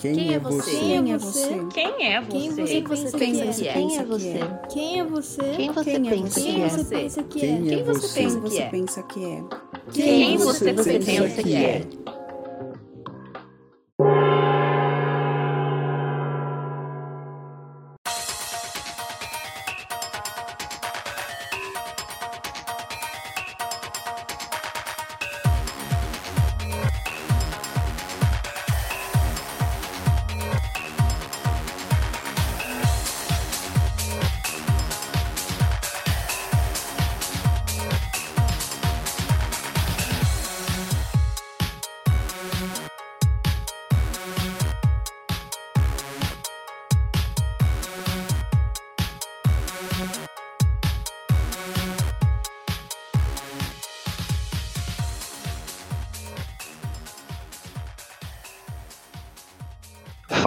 Quem, é você? Quem é você? Quem é Quem você? você Quem você pensa é? que é? Quem é você? Quem você Quem é pensa você? que é? Quem você pensa que Quem é? é Quem você você? você é? pensa que é? Quem você pensa que é?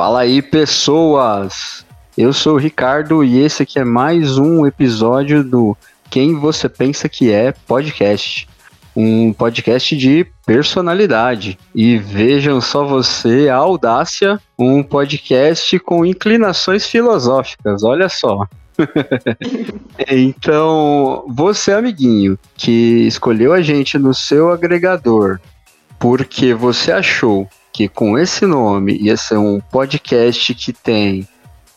Fala aí, pessoas! Eu sou o Ricardo e esse aqui é mais um episódio do Quem Você Pensa Que É podcast. Um podcast de personalidade. E vejam só você, a audácia, um podcast com inclinações filosóficas, olha só. então, você, amiguinho, que escolheu a gente no seu agregador porque você achou que com esse nome ia ser um podcast que tem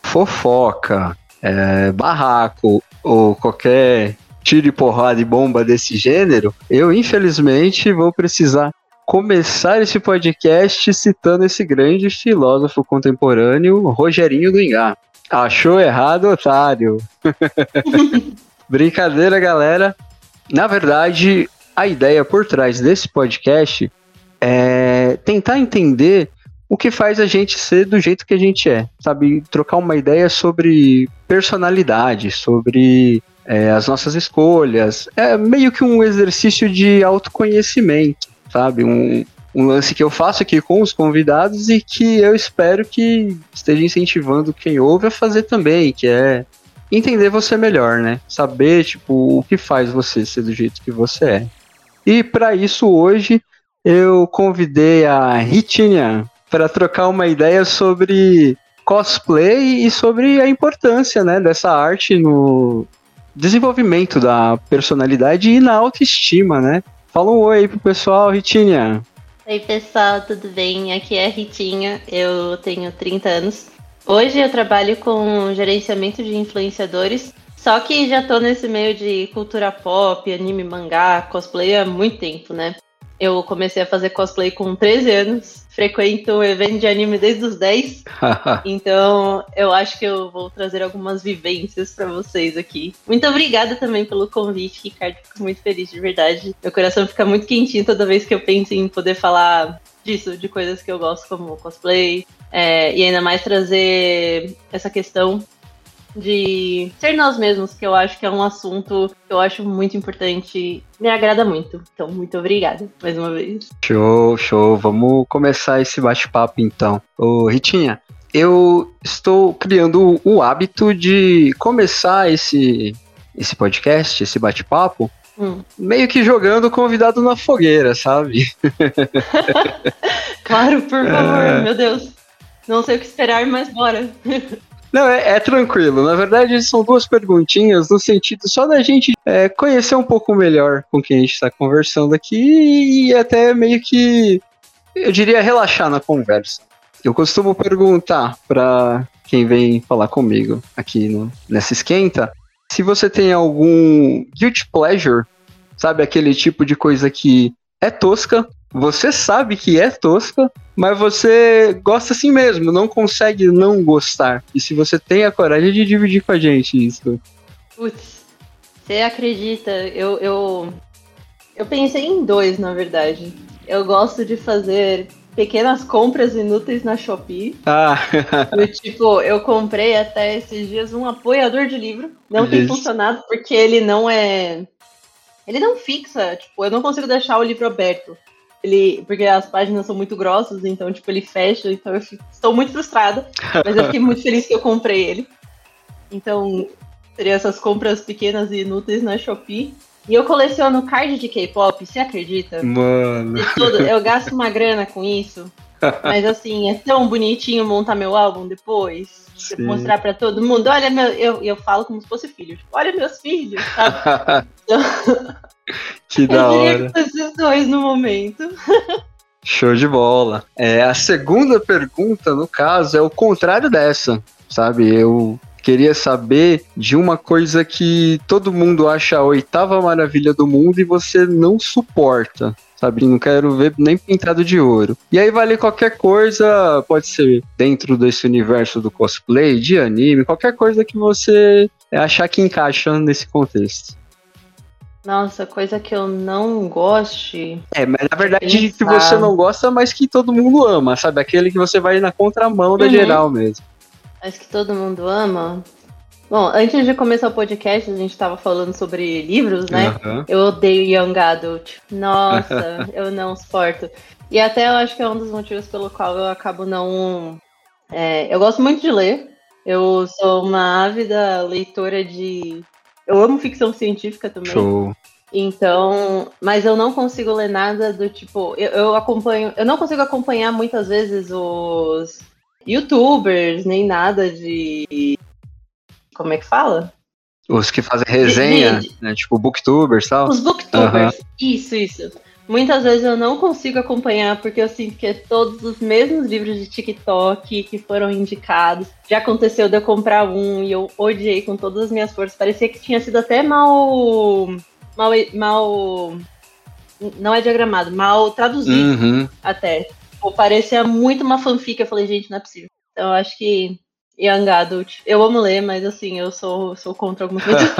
fofoca, é, barraco ou qualquer tiro e porrada e bomba desse gênero, eu infelizmente vou precisar começar esse podcast citando esse grande filósofo contemporâneo, Rogerinho do Ingá. Achou errado, otário. Brincadeira, galera. Na verdade, a ideia por trás desse podcast é tentar entender o que faz a gente ser do jeito que a gente é, sabe? Trocar uma ideia sobre personalidade, sobre é, as nossas escolhas. É meio que um exercício de autoconhecimento, sabe? Um, um lance que eu faço aqui com os convidados e que eu espero que esteja incentivando quem ouve a fazer também, que é entender você melhor, né? Saber, tipo, o que faz você ser do jeito que você é. E para isso hoje eu convidei a Ritinha para trocar uma ideia sobre cosplay e sobre a importância né, dessa arte no desenvolvimento da personalidade e na autoestima, né? Fala um oi aí pro pessoal, Ritinha. Oi, pessoal, tudo bem? Aqui é a Ritinha, eu tenho 30 anos. Hoje eu trabalho com gerenciamento de influenciadores, só que já tô nesse meio de cultura pop, anime, mangá, cosplay há muito tempo, né? Eu comecei a fazer cosplay com 13 anos, frequento o evento de anime desde os 10, então eu acho que eu vou trazer algumas vivências para vocês aqui. Muito obrigada também pelo convite, Ricardo, fico muito feliz de verdade. Meu coração fica muito quentinho toda vez que eu penso em poder falar disso, de coisas que eu gosto como cosplay, é, e ainda mais trazer essa questão de ser nós mesmos, que eu acho que é um assunto que eu acho muito importante, me agrada muito. Então, muito obrigada mais uma vez. Show, show. Vamos começar esse bate-papo então. Ô, Ritinha, eu estou criando o hábito de começar esse, esse podcast, esse bate-papo, Hum. meio que jogando o convidado na fogueira, sabe? Claro, por favor, É. meu Deus. Não sei o que esperar, mas bora. Não, é, é tranquilo. Na verdade, são duas perguntinhas no sentido só da gente é, conhecer um pouco melhor com quem a gente está conversando aqui e até meio que, eu diria, relaxar na conversa. Eu costumo perguntar para quem vem falar comigo aqui no, nessa esquenta se você tem algum guilty pleasure, sabe? Aquele tipo de coisa que é tosca, você sabe que é tosca, mas você gosta assim mesmo, não consegue não gostar. E se você tem a coragem de dividir com a gente isso. Putz, você acredita? Eu, eu, eu pensei em dois, na verdade. Eu gosto de fazer pequenas compras inúteis na Shopee. Ah, Do tipo, eu comprei até esses dias um apoiador de livro. Não tem Isso. funcionado porque ele não é. Ele não fixa, tipo, eu não consigo deixar o livro aberto. Ele, porque as páginas são muito grossas, então, tipo, ele fecha, então eu fico- estou muito frustrada. Mas eu fiquei muito feliz que eu comprei ele. Então, seria essas compras pequenas e inúteis na Shopee. E eu coleciono card de K-pop, você acredita? mano. Tudo. Eu gasto uma grana com isso. Mas assim, é tão bonitinho montar meu álbum depois. Sim. Mostrar pra todo mundo. Olha, meu, eu, eu falo como se fosse filho. Tipo, olha meus filhos, sabe? que da eu diria hora. que esses dois no momento. Show de bola. É, a segunda pergunta, no caso, é o contrário dessa, sabe? Eu queria saber de uma coisa que todo mundo acha a oitava maravilha do mundo e você não suporta. Sabe, não quero ver nem pintado de ouro. E aí vale qualquer coisa, pode ser dentro desse universo do cosplay, de anime, qualquer coisa que você achar que encaixa nesse contexto. Nossa, coisa que eu não goste. É, mas na verdade que Pensar. você não gosta, mas que todo mundo ama, sabe? Aquele que você vai na contramão da Uhum. geral mesmo. Acho que todo mundo ama. Bom, antes de começar o podcast, a gente tava falando sobre livros, né? Aham. Eu odeio Young Adult. Nossa, eu não suporto. E até eu acho que é um dos motivos pelo qual eu acabo não. é, eu gosto muito de ler. Eu sou uma ávida leitora de. Eu amo ficção científica também. Show. Então, mas eu não consigo ler nada do tipo. Eu, eu acompanho. Eu não consigo acompanhar muitas vezes os youtubers, nem nada de. Como é que fala? Os que fazem resenha, De- né? Tipo booktubers e tal. Os booktubers. Isso, isso. Muitas vezes eu não consigo acompanhar porque eu sinto que é todos os mesmos livros de TikTok que foram indicados. Já aconteceu de eu comprar um e eu odiei com todas as minhas forças. Parecia que tinha sido até mal. mal. mal não é diagramado, mal traduzido Uhum. até. Tipo, parecia muito uma fanfic. Eu falei, gente, não é possível. Então eu acho que Young Adult. Eu amo ler, mas assim, eu sou, sou contra algumas coisas.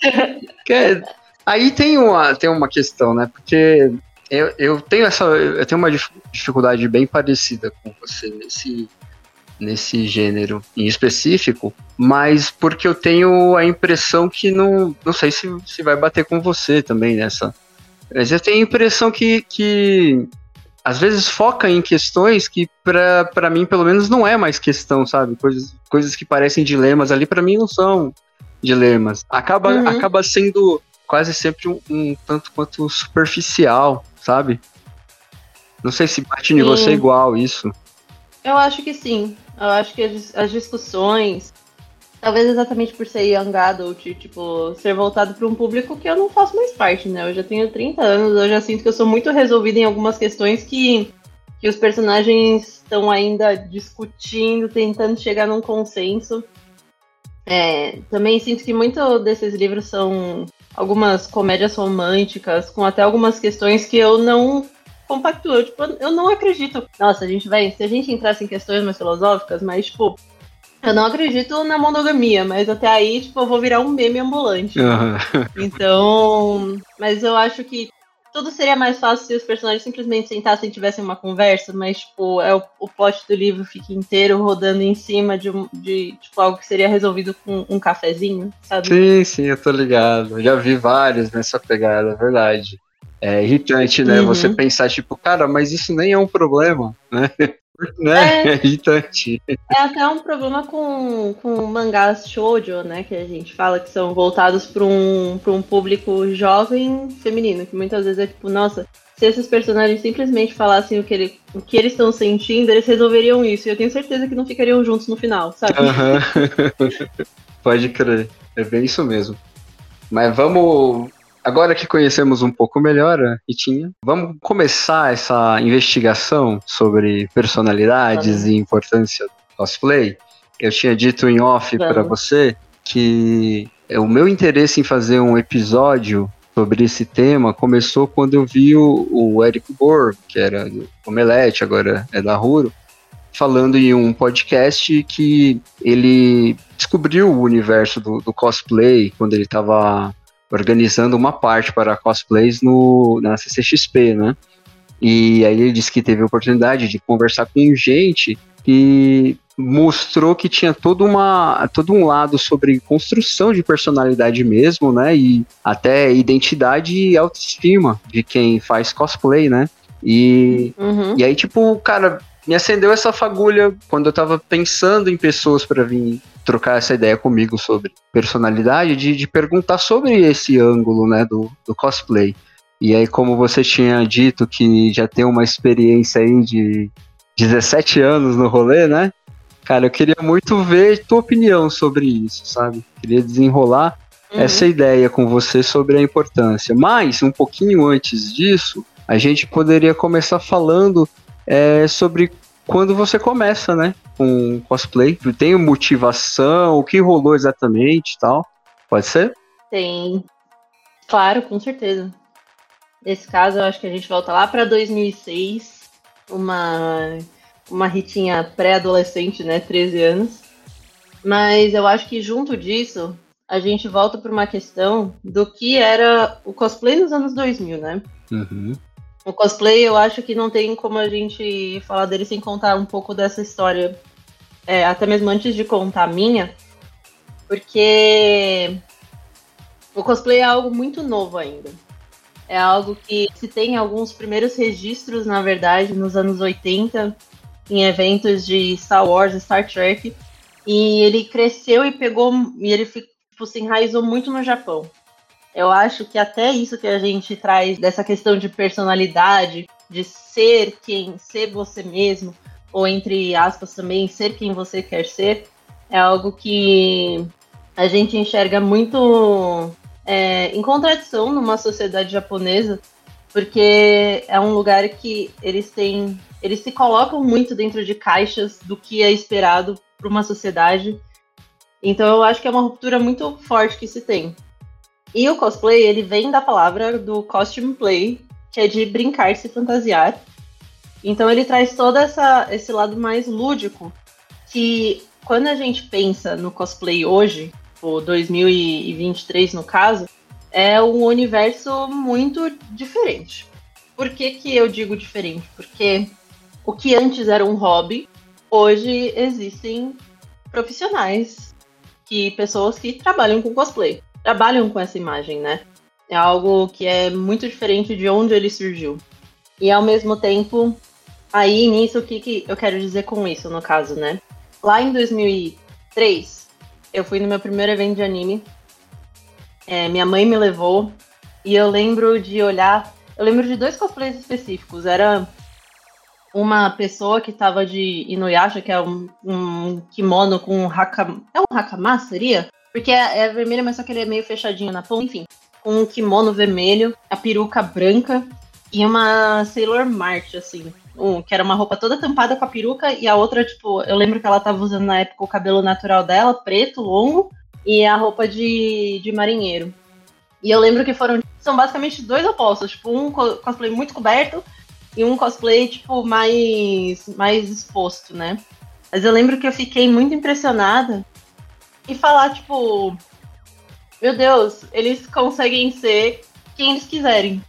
Que aí tem uma, tem uma questão, né? Porque eu, eu tenho essa. Eu tenho uma dif- dificuldade bem parecida com você nesse, nesse gênero em específico, mas porque eu tenho a impressão que não. Não sei se, se vai bater com você também nessa. Mas eu tenho a impressão que, que às vezes foca em questões que pra pra mim pelo menos não é mais questão, sabe? Coisas, coisas que parecem dilemas ali pra mim não são dilemas. Acaba, Uhum. acaba sendo quase sempre um, um tanto quanto superficial, sabe? Não sei se bate em Sim. você igual isso. Eu acho que sim. Eu acho que as, as discussões, talvez exatamente por ser young adult, tipo, ser voltado para um público que eu não faço mais parte, né? Eu já tenho 30 anos, eu já sinto que eu sou muito resolvida em algumas questões que, que os personagens estão ainda discutindo, tentando chegar num consenso. É, também sinto que muito desses livros são algumas comédias românticas, com até algumas questões que eu não compactuou. Tipo, eu não acredito. Nossa, a gente vai. Se a gente entrasse em questões mais filosóficas, mas, tipo, eu não acredito na monogamia, mas até aí, tipo, eu vou virar um meme ambulante. Aham. Então. Mas eu acho que tudo seria mais fácil se os personagens simplesmente sentassem e tivessem uma conversa, mas, tipo, é o, o plot do livro fica inteiro rodando em cima de, um- de tipo, algo que seria resolvido com um cafezinho, sabe? Sim, sim, eu tô ligado. Já vi vários nessa pegada, é verdade. É irritante, né? Uhum. Você pensar, tipo, cara, mas isso nem é um problema, né? né? É. É irritante. É até um problema com, com mangás shoujo, né? Que a gente fala que são voltados para um, pra um público jovem feminino. Que muitas vezes é tipo, nossa, se esses personagens simplesmente falassem o que, ele, o que eles estão sentindo, eles resolveriam isso. E eu tenho certeza que não ficariam juntos no final, sabe? Aham. Pode crer. É bem isso mesmo. Mas vamos. Agora que conhecemos um pouco melhor a Ritinha, vamos começar essa investigação sobre personalidades e importância do cosplay. Eu tinha dito em off para você que o meu interesse em fazer um episódio sobre esse tema começou quando eu vi o, o Eric Borg, que era do Omelete, agora é da Ruro, falando em um podcast que ele descobriu o universo do, do cosplay quando ele estava organizando uma parte para cosplays no, na CCXP, né? E aí ele disse que teve a oportunidade de conversar com gente que mostrou que tinha todo, uma, todo um lado sobre construção de personalidade mesmo, né? E até identidade e autoestima de quem faz cosplay, né? E Uhum. e aí, tipo, cara, me acendeu essa fagulha quando eu tava pensando em pessoas pra vir trocar essa ideia comigo sobre personalidade, de, de perguntar sobre esse ângulo, né, do, do cosplay. E aí, como você tinha dito que já tem uma experiência aí de 17 anos no rolê, né? Cara, eu queria muito ver tua opinião sobre isso, sabe? Queria desenrolar uhum. essa ideia com você sobre a importância. Mas, um pouquinho antes disso, a gente poderia começar falando é, sobre quando você começa, né? Com cosplay. Tem motivação, o que rolou exatamente e tal. Pode ser? Tem. Claro, com certeza. Nesse caso, eu acho que a gente volta lá para 2006, uma, uma Ritinha pré-adolescente, né? 13 anos. Mas eu acho que junto disso, a gente volta para uma questão do que era o cosplay nos anos 2000, né? Uhum. O cosplay, eu acho que não tem como a gente falar dele sem contar um pouco dessa história, é, até mesmo antes de contar a minha, porque o cosplay é algo muito novo ainda. É algo que se tem alguns primeiros registros, na verdade, nos anos 80, em eventos de Star Wars, Star Trek, e ele cresceu e pegou, e ele tipo, se enraizou muito no Japão. Eu acho que até isso que a gente traz dessa questão de personalidade, de ser quem, ser você mesmo, ou entre aspas também, ser quem você quer ser, é algo que a gente enxerga muito é, em contradição numa sociedade japonesa, porque é um lugar que eles têm. Eles se colocam muito dentro de caixas do que é esperado para uma sociedade. Então eu acho que é uma ruptura muito forte que se tem. E o cosplay, ele vem da palavra do costume play, que é de brincar, se fantasiar. Então ele traz todo essa, esse lado mais lúdico, que quando a gente pensa no cosplay hoje, o 2023 no caso, é um universo muito diferente. Por que, que eu digo diferente? Porque o que antes era um hobby, hoje existem profissionais, que pessoas que trabalham com cosplay trabalham com essa imagem, né? É algo que é muito diferente de onde ele surgiu. E ao mesmo tempo, aí nisso, o que, que eu quero dizer com isso, no caso, né? Lá em 2003, eu fui no meu primeiro evento de anime. É, minha mãe me levou e eu lembro de olhar. Eu lembro de dois cosplays específicos. Era uma pessoa que tava de Inuyasha, que é um, um kimono com um haka. É um hakama, seria? Porque é, é vermelho, mas só que ele é meio fechadinho na ponta. Enfim, com um kimono vermelho, a peruca branca e uma Sailor Mart, assim. Um, que era uma roupa toda tampada com a peruca e a outra, tipo, eu lembro que ela tava usando na época o cabelo natural dela, preto, longo, e a roupa de, de marinheiro. E eu lembro que foram. São basicamente dois opostos, tipo, um cosplay muito coberto e um cosplay, tipo, mais, mais exposto, né? Mas eu lembro que eu fiquei muito impressionada e falar, tipo, meu Deus, eles conseguem ser quem eles quiserem,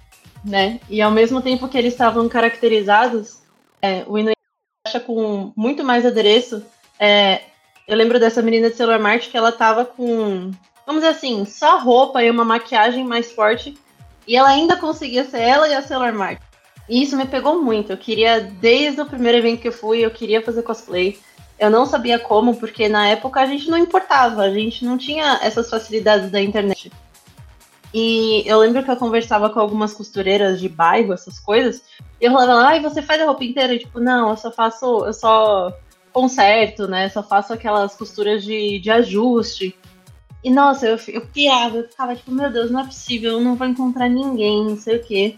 né? E ao mesmo tempo que eles estavam caracterizados, é, o Inuyasha com muito mais adereço, é, eu lembro dessa menina de Sailor Mart que ela tava com, vamos dizer assim, só roupa e uma maquiagem mais forte, e ela ainda conseguia ser ela e a Sailor Mart. E isso me pegou muito. Eu queria, desde o primeiro evento que eu fui, eu queria fazer cosplay. Eu não sabia como, porque na época a gente não importava, a gente não tinha essas facilidades da internet. E eu lembro que eu conversava com algumas costureiras de bairro, essas coisas, e eu falava, ai, você faz a roupa inteira? Tipo, não, eu só faço, eu só conserto, né? Só faço aquelas costuras de, de ajuste. E nossa, eu, eu piava, eu ficava tipo, meu Deus, não é possível, eu não vou encontrar ninguém, não sei o quê.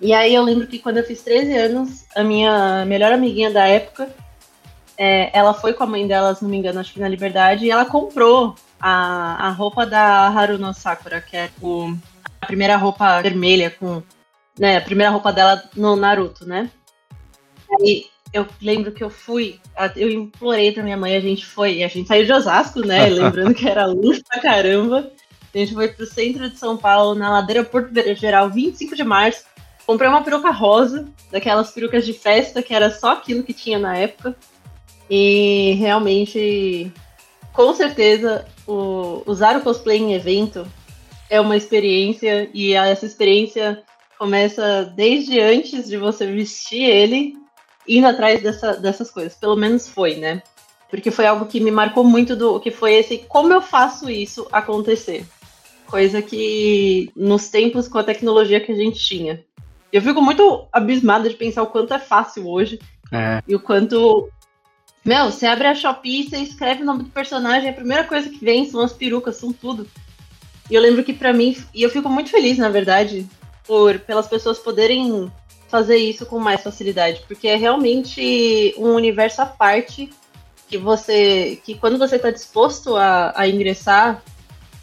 E aí eu lembro que quando eu fiz 13 anos, a minha melhor amiguinha da época, é, ela foi com a mãe dela, se não me engano, acho que na Liberdade, e ela comprou a, a roupa da Haruno Sakura, que é o, a primeira roupa vermelha com. Né, a primeira roupa dela no Naruto, né? Aí eu lembro que eu fui, eu implorei pra minha mãe, a gente foi, a gente saiu de Osasco, né? lembrando que era luz pra caramba. A gente foi pro centro de São Paulo, na ladeira Porto Geral, 25 de março. Comprei uma peruca rosa, daquelas perucas de festa, que era só aquilo que tinha na época. E realmente, com certeza, o, usar o cosplay em evento é uma experiência e essa experiência começa desde antes de você vestir ele, indo atrás dessa, dessas coisas. Pelo menos foi, né? Porque foi algo que me marcou muito do que foi esse como eu faço isso acontecer. Coisa que nos tempos com a tecnologia que a gente tinha. Eu fico muito abismada de pensar o quanto é fácil hoje É, e o quanto. Meu, você abre a Shopee, você escreve o nome do personagem, a primeira coisa que vem são as perucas, são tudo. E eu lembro que pra mim, e eu fico muito feliz, na verdade, por pelas pessoas poderem fazer isso com mais facilidade, porque é realmente um universo à parte que você, que quando você está disposto a, a ingressar,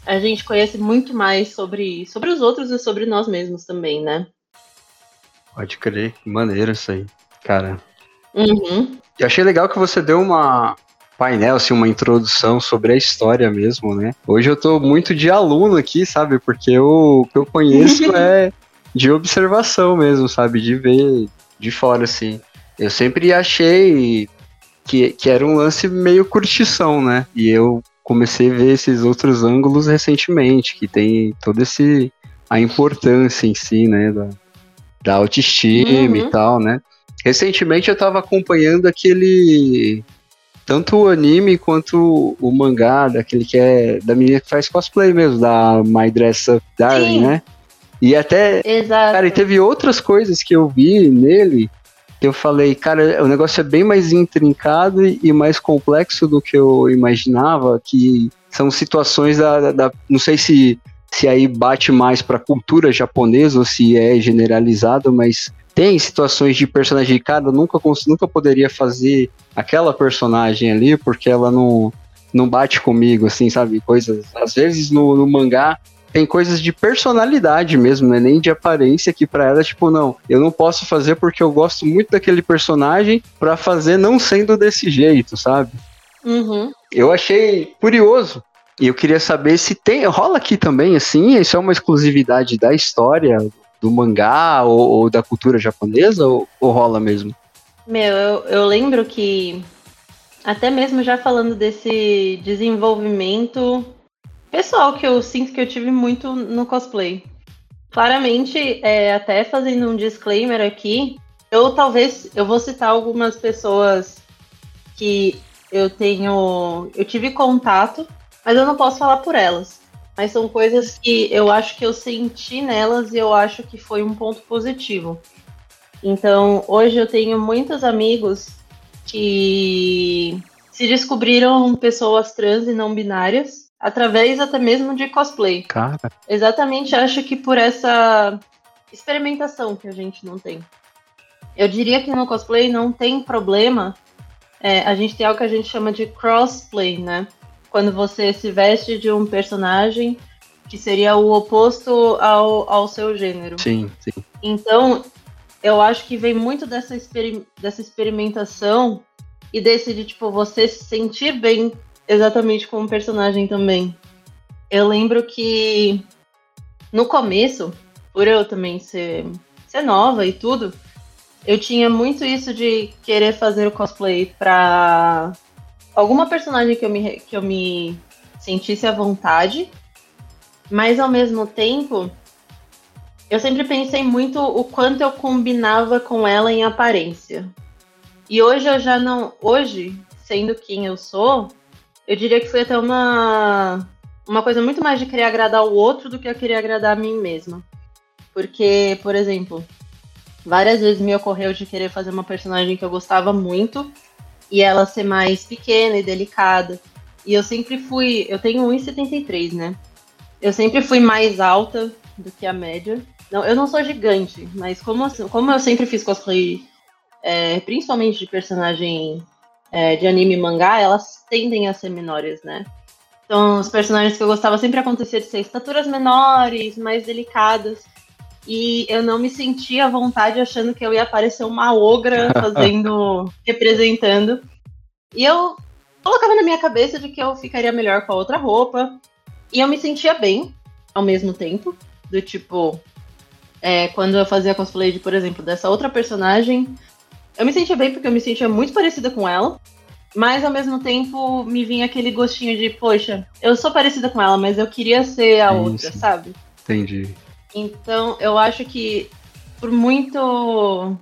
a gente conhece muito mais sobre, sobre os outros e sobre nós mesmos também, né? pode crer, que maneiro isso aí. Cara, Uhum. Eu achei legal que você deu uma painel, assim, uma introdução sobre a história mesmo, né? Hoje eu tô muito de aluno aqui, sabe? Porque eu- o que eu conheço é de observação mesmo, sabe? De ver de fora, assim. Eu sempre achei que, que era um lance meio curtição, né? E eu comecei a ver esses outros ângulos recentemente, que tem todo esse a importância em si, né? Da, da autoestima Uhum. e tal, né? Recentemente eu tava acompanhando aquele. Tanto o anime quanto o mangá, daquele que é. Da menina que faz cosplay mesmo, da My Dress Up Darling, Sim. né? E até. Exato. Cara, e teve outras coisas que eu vi nele que eu falei, cara, o negócio é bem mais intrincado e mais complexo do que eu imaginava, que são situações da. da- da- não sei se, se aí bate mais pra cultura japonesa ou se é generalizado, mas tem situações de personagem, cara, eu nunca, nunca poderia fazer aquela personagem ali porque ela não, não bate comigo, assim, sabe? Coisas. Às vezes no, no mangá tem coisas de personalidade mesmo, não é nem de aparência que pra ela, tipo, não, eu não posso fazer porque eu gosto muito daquele personagem pra fazer não sendo desse jeito, sabe? Uhum. Eu achei curioso. E eu queria saber se tem. Rola aqui também, assim? Isso é uma exclusividade da história, do mangá ou, ou da cultura japonesa? Ou, ou rola mesmo? Meu, eu, eu lembro que, até mesmo já falando desse desenvolvimento pessoal que eu sinto que eu tive muito no cosplay. Claramente, é, até fazendo um disclaimer aqui, eu talvez, eu vou citar algumas pessoas que eu tenho, eu tive contato, mas eu não posso falar por elas. Mas são coisas que eu acho que eu senti nelas e eu acho que foi um ponto positivo. Então, hoje eu tenho muitos amigos que se descobriram pessoas trans e não binárias através até mesmo de cosplay. Cara, Exatamente, acho que por essa experimentação que a gente não tem. Eu diria que no cosplay não tem problema. é, a gente tem algo que a gente chama de crossplay, né? Quando você se veste de um personagem que seria o oposto ao, ao seu gênero. sim, sim. Então, eu acho que vem muito dessa, experi- dessa experimentação e desse de, tipo, você se sentir bem exatamente como personagem também. Eu lembro que no começo, por eu também ser, ser nova e tudo, eu tinha muito isso de querer fazer o cosplay pra alguma personagem que eu me, que eu me sentisse à vontade, mas ao mesmo tempo eu sempre pensei muito o quanto eu combinava com ela em aparência. E hoje eu já não. Hoje, sendo quem eu sou, eu diria que foi até uma, uma coisa muito mais de querer agradar o outro do que eu querer agradar a mim mesma. Porque, por exemplo, várias vezes me ocorreu de querer fazer uma personagem que eu gostava muito e ela ser mais pequena e delicada. E eu sempre fui. Eu tenho 1,73, né? Eu sempre fui mais alta do que a média. Não, eu não sou gigante, mas como, assim- como eu sempre fiz cosplay, é, principalmente de personagem é, de anime e mangá, elas tendem a ser menores, né? Então, os personagens que eu gostava sempre acontecia de ser estaturas menores, mais delicadas. E eu não me sentia à vontade achando que eu ia aparecer uma ogra fazendo, representando. E eu colocava na minha cabeça de que eu ficaria melhor com a outra roupa. E eu me sentia bem ao mesmo tempo. Do tipo, é, quando eu fazia cosplay de, por exemplo, dessa outra personagem, eu me sentia bem porque eu me sentia muito parecida com ela. Mas ao mesmo tempo me vinha aquele gostinho de, poxa, eu sou parecida com ela, mas eu queria ser a outra, sabe? Entendi. Então, eu acho que por muito.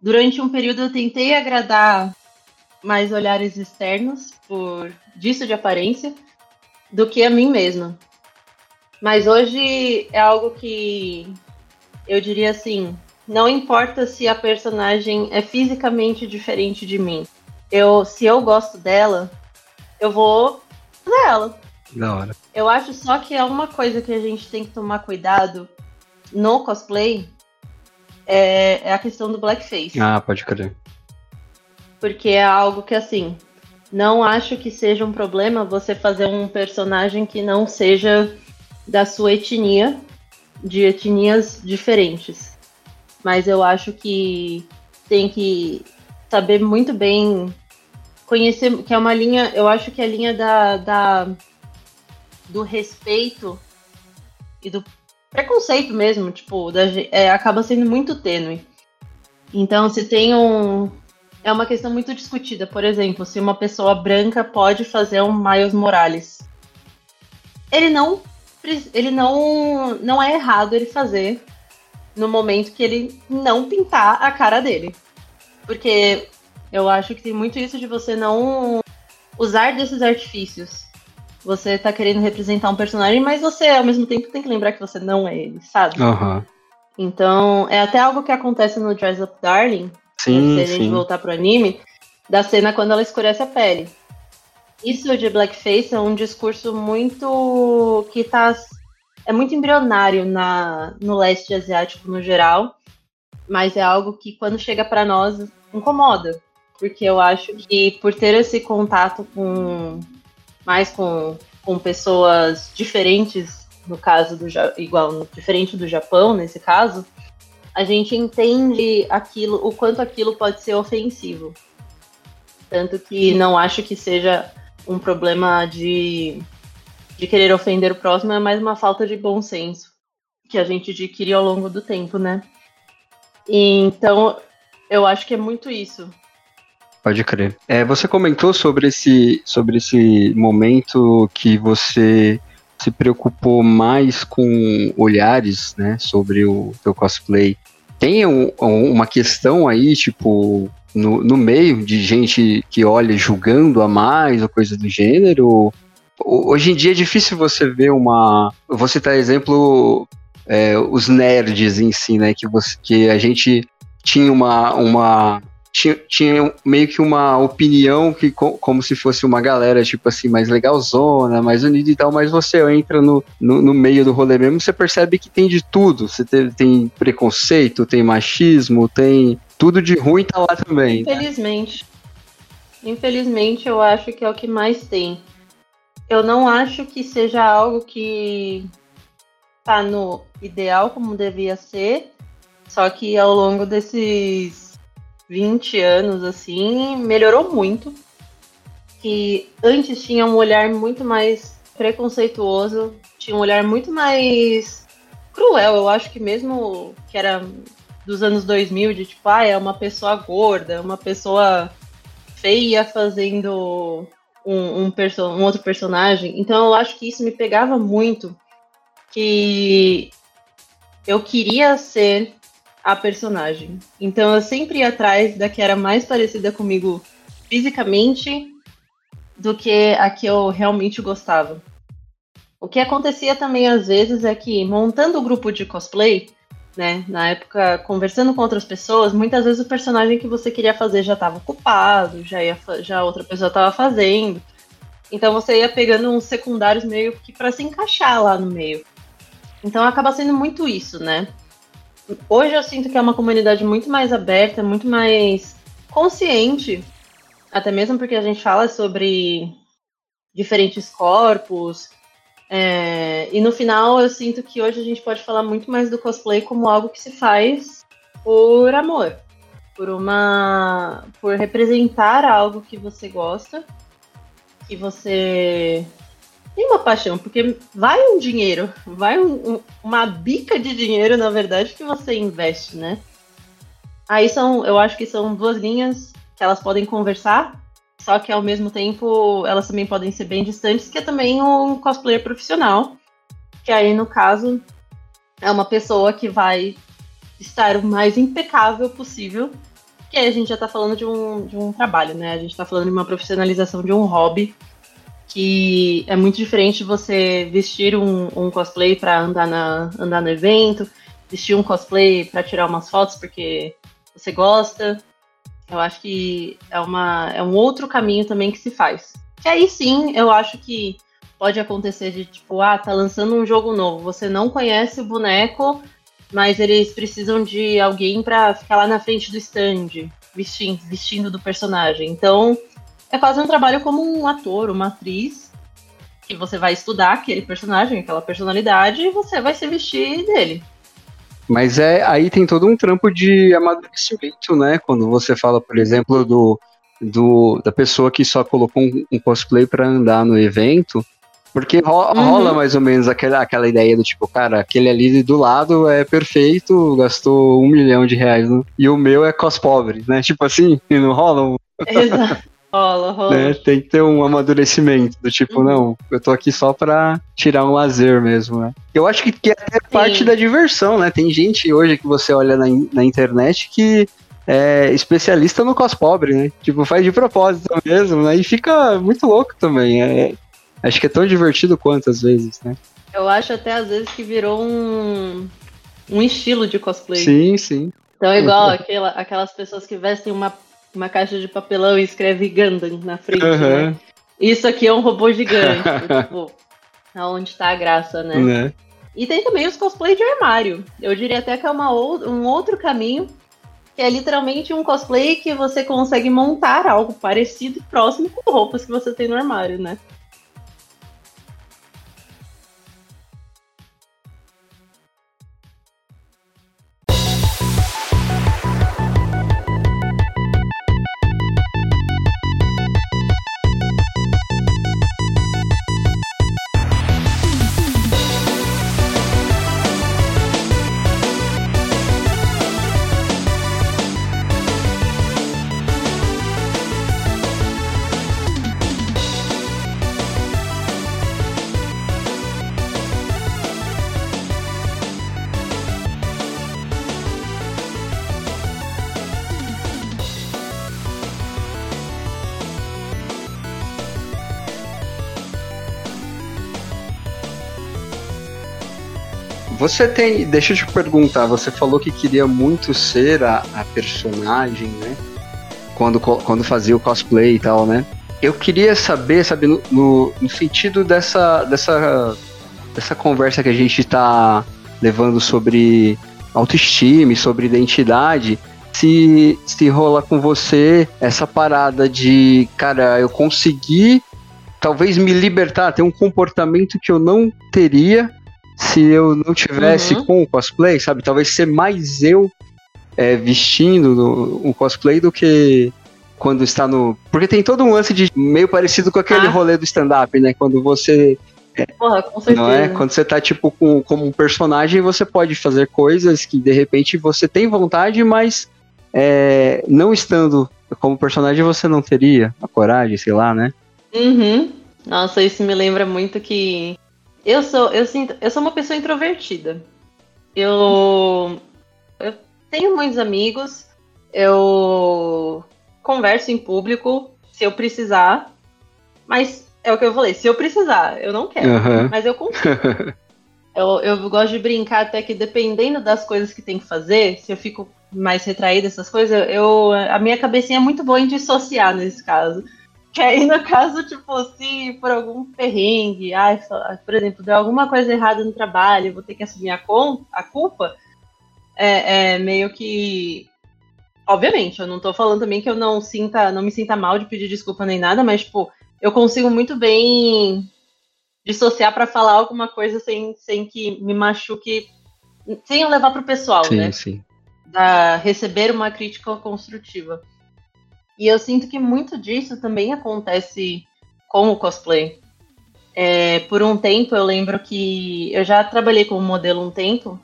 Durante um período eu tentei agradar mais olhares externos, por disso de aparência, do que a mim mesma. Mas hoje é algo que eu diria assim, não importa se a personagem é fisicamente diferente de mim. Eu, se eu gosto dela, eu vou fazer ela. Da hora. Eu acho só que é uma coisa que a gente tem que tomar cuidado no cosplay é, é a questão do blackface. Ah, pode crer. Porque é algo que, assim, não acho que seja um problema você fazer um personagem que não seja da sua etnia, de etnias diferentes. Mas eu acho que tem que saber muito bem conhecer, que é uma linha, eu acho que é a linha da, da do respeito e do preconceito mesmo, tipo, da, é, acaba sendo muito tênue. Então, se tem um. É uma questão muito discutida. Por exemplo, se uma pessoa branca pode fazer um Miles Morales. Ele não. Ele não. Não é errado ele fazer no momento que ele não pintar a cara dele. Porque eu acho que tem muito isso de você não usar desses artifícios. Você tá querendo representar um personagem, mas você, ao mesmo tempo, tem que lembrar que você não é ele, sabe? Aham. Então, é até algo que acontece no Dress Up Darling, Sim, se a gente sim. voltar pro anime, da cena quando ela escurece a pele. Isso de blackface é um discurso muito que tá é muito embrionário na no leste asiático no geral, mas é algo que quando chega pra nós incomoda, porque eu acho que por ter esse contato com mais com, com pessoas diferentes, no caso do igual diferente do Japão nesse caso, a gente entende aquilo, o quanto aquilo pode ser ofensivo. Tanto que não acho que seja um problema de, de querer ofender o próximo, é mais uma falta de bom senso que a gente adquire ao longo do tempo, né? E, então, eu acho que é muito isso. Pode crer. É, você comentou sobre esse, sobre esse momento que você se preocupou mais com olhares, né, sobre o teu cosplay. Tem um- um- uma questão aí, tipo, no, no meio de gente que olha julgando a mais ou coisa do gênero? Ho- Hoje em dia é difícil você ver uma. Vou citar exemplo, é, os nerds em si, né, que, você, que a gente tinha uma, uma tinha, tinha meio que uma opinião que co- como se fosse uma galera, tipo assim, mais legalzona, mais unida e tal, mas você entra no, no, no meio do rolê mesmo, você percebe que tem de tudo. Você te- tem preconceito, tem machismo, tem tudo de ruim tá lá também. né? Infelizmente. Infelizmente, eu acho que é o que mais tem. Eu não acho que seja algo que tá no ideal como devia ser, só que ao longo desses 20 anos, assim, melhorou muito. Que antes tinha um olhar muito mais preconceituoso, tinha um olhar muito mais cruel. Eu acho que mesmo que era dos anos 2000, de tipo, ah, é uma pessoa gorda, uma pessoa feia fazendo um, um, perso um outro personagem. Então eu acho que isso me pegava muito, que eu queria ser a personagem. Então eu sempre ia atrás da que era mais parecida comigo fisicamente do que a que eu realmente gostava. O que acontecia também às vezes é que montando o grupo de cosplay, né, na época conversando com outras pessoas, muitas vezes o personagem que você queria fazer já estava ocupado, já ia já outra pessoa estava fazendo. Então você ia pegando uns secundários meio que para se encaixar lá no meio. Então acaba sendo muito isso, né? Hoje eu sinto que é uma comunidade muito mais aberta, muito mais consciente, até mesmo porque a gente fala sobre diferentes corpos. é, e no final eu sinto que hoje a gente pode falar muito mais do cosplay como algo que se faz por amor, por uma, por representar algo que você gosta, que você tem uma paixão, porque vai um dinheiro, vai um- um- uma bica de dinheiro, na verdade, que você investe, né? Aí são, eu acho que são duas linhas que elas podem conversar, só que ao mesmo tempo elas também podem ser bem distantes, que é também um cosplayer profissional, que aí no caso é uma pessoa que vai estar o mais impecável possível, que a gente já tá falando de um, de um trabalho, né? A gente tá falando de uma profissionalização de um hobby que é muito diferente você vestir um, um cosplay para andar, andar no evento, vestir um cosplay para tirar umas fotos porque você gosta. Eu acho que é, uma, é um outro caminho também que se faz. Que aí sim, eu acho que pode acontecer de tipo, ah, tá lançando um jogo novo, você não conhece o boneco, mas eles precisam de alguém para ficar lá na frente do stand, vestindo, vestindo do personagem. Então, é quase um trabalho como um ator, uma atriz, que você vai estudar aquele personagem, aquela personalidade, e você vai se vestir dele. Mas é aí tem todo um trampo de amadurecimento, né? Quando você fala, por exemplo, do, do da pessoa que só colocou um, um cosplay para andar no evento, porque rola, uhum. rola, mais ou menos aquela, aquela ideia do tipo, cara, aquele ali do lado é perfeito, gastou um milhão de reais, né? e o meu é cos pobre, né? Tipo assim, não rola? Exato. Rola, rola. Né? Tem que ter um amadurecimento do tipo, uhum. não, eu tô aqui só pra tirar um lazer mesmo, né? Eu acho que, que é até parte da diversão, né? Tem gente hoje que você olha na, na internet que é especialista no cos pobre, né? Tipo, faz de propósito mesmo, né? E fica muito louco também. É, acho que é tão divertido quanto às vezes, né? Eu acho até às vezes que virou um, um estilo de cosplay. Sim, sim. Então, é igual aquela, aquelas pessoas que vestem uma uma caixa de papelão e escreve Gundam na frente, uhum. né? Isso aqui é um robô gigante. tipo, aonde tá a graça, né? né? E tem também os cosplay de armário. Eu diria até que é uma, um outro caminho, que é literalmente um cosplay que você consegue montar algo parecido e próximo com roupas que você tem no armário, né? Você tem. Deixa eu te perguntar, você falou que queria muito ser a, a personagem, né? Quando, quando fazia o cosplay e tal, né? Eu queria saber, sabe, no, no, no sentido dessa, dessa, dessa conversa que a gente tá levando sobre autoestima sobre identidade, se, se rola com você essa parada de, cara, eu consegui talvez me libertar, ter um comportamento que eu não teria se eu não tivesse uhum. com o cosplay, sabe? Talvez ser mais eu é, vestindo o cosplay do que quando está no. Porque tem todo um lance de meio parecido com aquele ah. rolê do stand-up, né? Quando você. É, Porra, com certeza. Não é? Quando você tá, tipo, com, como um personagem, você pode fazer coisas que de repente você tem vontade, mas é, não estando como personagem você não teria a coragem, sei lá, né? Uhum. Nossa, isso me lembra muito que eu sou, eu sinto, eu sou uma pessoa introvertida. Eu, eu tenho muitos amigos, eu converso em público se eu precisar, mas é o que eu falei, se eu precisar, eu não quero, uhum. mas eu consigo. eu, eu gosto de brincar até que dependendo das coisas que tem que fazer, se eu fico mais retraída essas coisas, eu a minha cabecinha é muito boa em dissociar nesse caso. Que aí, no caso, tipo, se por algum perrengue, ai, só, por exemplo, deu alguma coisa errada no trabalho, vou ter que assumir a, com, a culpa, é, é, meio que. Obviamente, eu não tô falando também que eu não sinta, não me sinta mal de pedir desculpa nem nada, mas, tipo, eu consigo muito bem dissociar para falar alguma coisa sem, sem que me machuque, sem eu levar pro pessoal, sim, né? Sim. Da receber uma crítica construtiva. E eu sinto que muito disso também acontece com o cosplay. É, por um tempo, eu lembro que eu já trabalhei como modelo um tempo.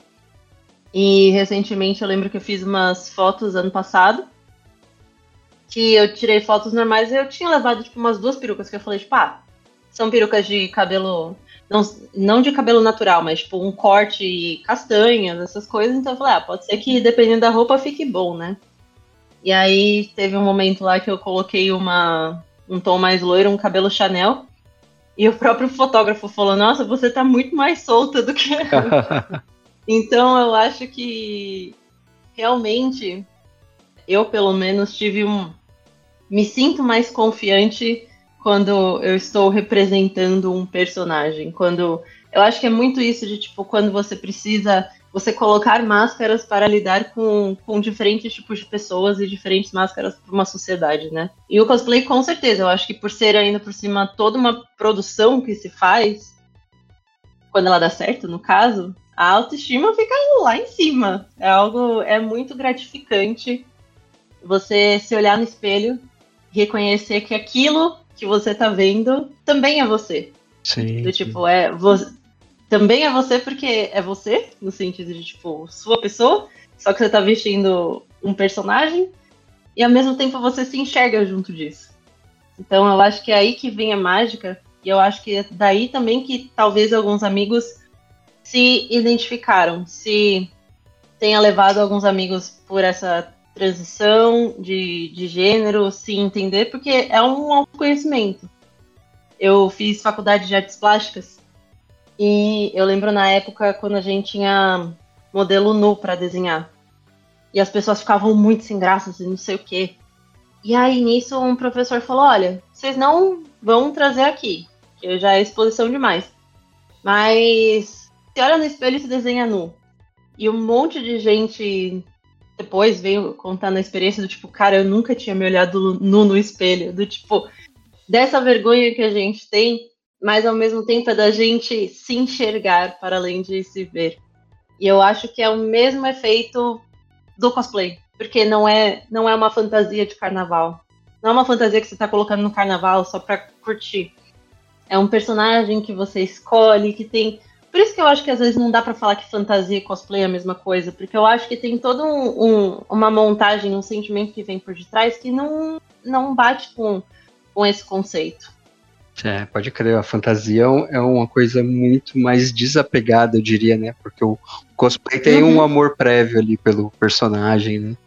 E recentemente eu lembro que eu fiz umas fotos ano passado. Que eu tirei fotos normais e eu tinha levado tipo, umas duas perucas que eu falei, tipo, ah, são perucas de cabelo. Não, não de cabelo natural, mas tipo um corte castanhas, essas coisas. Então eu falei, ah, pode ser que dependendo da roupa fique bom, né? E aí teve um momento lá que eu coloquei uma, um tom mais loiro, um cabelo Chanel. E o próprio fotógrafo falou: Nossa, você tá muito mais solta do que. então eu acho que realmente eu, pelo menos, tive um. Me sinto mais confiante quando eu estou representando um personagem. Quando. Eu acho que é muito isso de, tipo, quando você precisa você colocar máscaras para lidar com, com diferentes tipos de pessoas e diferentes máscaras para uma sociedade, né? E o cosplay, com certeza, eu acho que por ser ainda por cima toda uma produção que se faz, quando ela dá certo, no caso, a autoestima fica lá em cima. É algo, é muito gratificante você se olhar no espelho, reconhecer que aquilo que você tá vendo também é você. Sim. Do tipo, é, você, também é você porque é você, no sentido de, tipo, sua pessoa, só que você tá vestindo um personagem e ao mesmo tempo você se enxerga junto disso. Então eu acho que é aí que vem a mágica e eu acho que é daí também que talvez alguns amigos se identificaram, se tenha levado alguns amigos por essa transição de, de gênero, se entender, porque é um autoconhecimento. Eu fiz faculdade de artes plásticas e eu lembro na época quando a gente tinha modelo nu para desenhar. E as pessoas ficavam muito sem graça, assim, não sei o quê. E aí nisso um professor falou: olha, vocês não vão trazer aqui, que já é exposição demais. Mas se olha no espelho e se desenha nu. E um monte de gente depois veio contando a experiência do tipo, cara, eu nunca tinha me olhado nu no espelho. Do tipo, dessa vergonha que a gente tem mas ao mesmo tempo é da gente se enxergar para além de se ver. E eu acho que é o mesmo efeito do cosplay, porque não é não é uma fantasia de carnaval. Não é uma fantasia que você está colocando no carnaval só para curtir. É um personagem que você escolhe, que tem. Por isso que eu acho que às vezes não dá para falar que fantasia e cosplay é a mesma coisa, porque eu acho que tem toda um, um, uma montagem, um sentimento que vem por detrás que não, não bate com, com esse conceito. É, pode crer, a fantasia é, é uma coisa muito mais desapegada, eu diria, né? Porque o cosplay tem uhum. um amor prévio ali pelo personagem, né?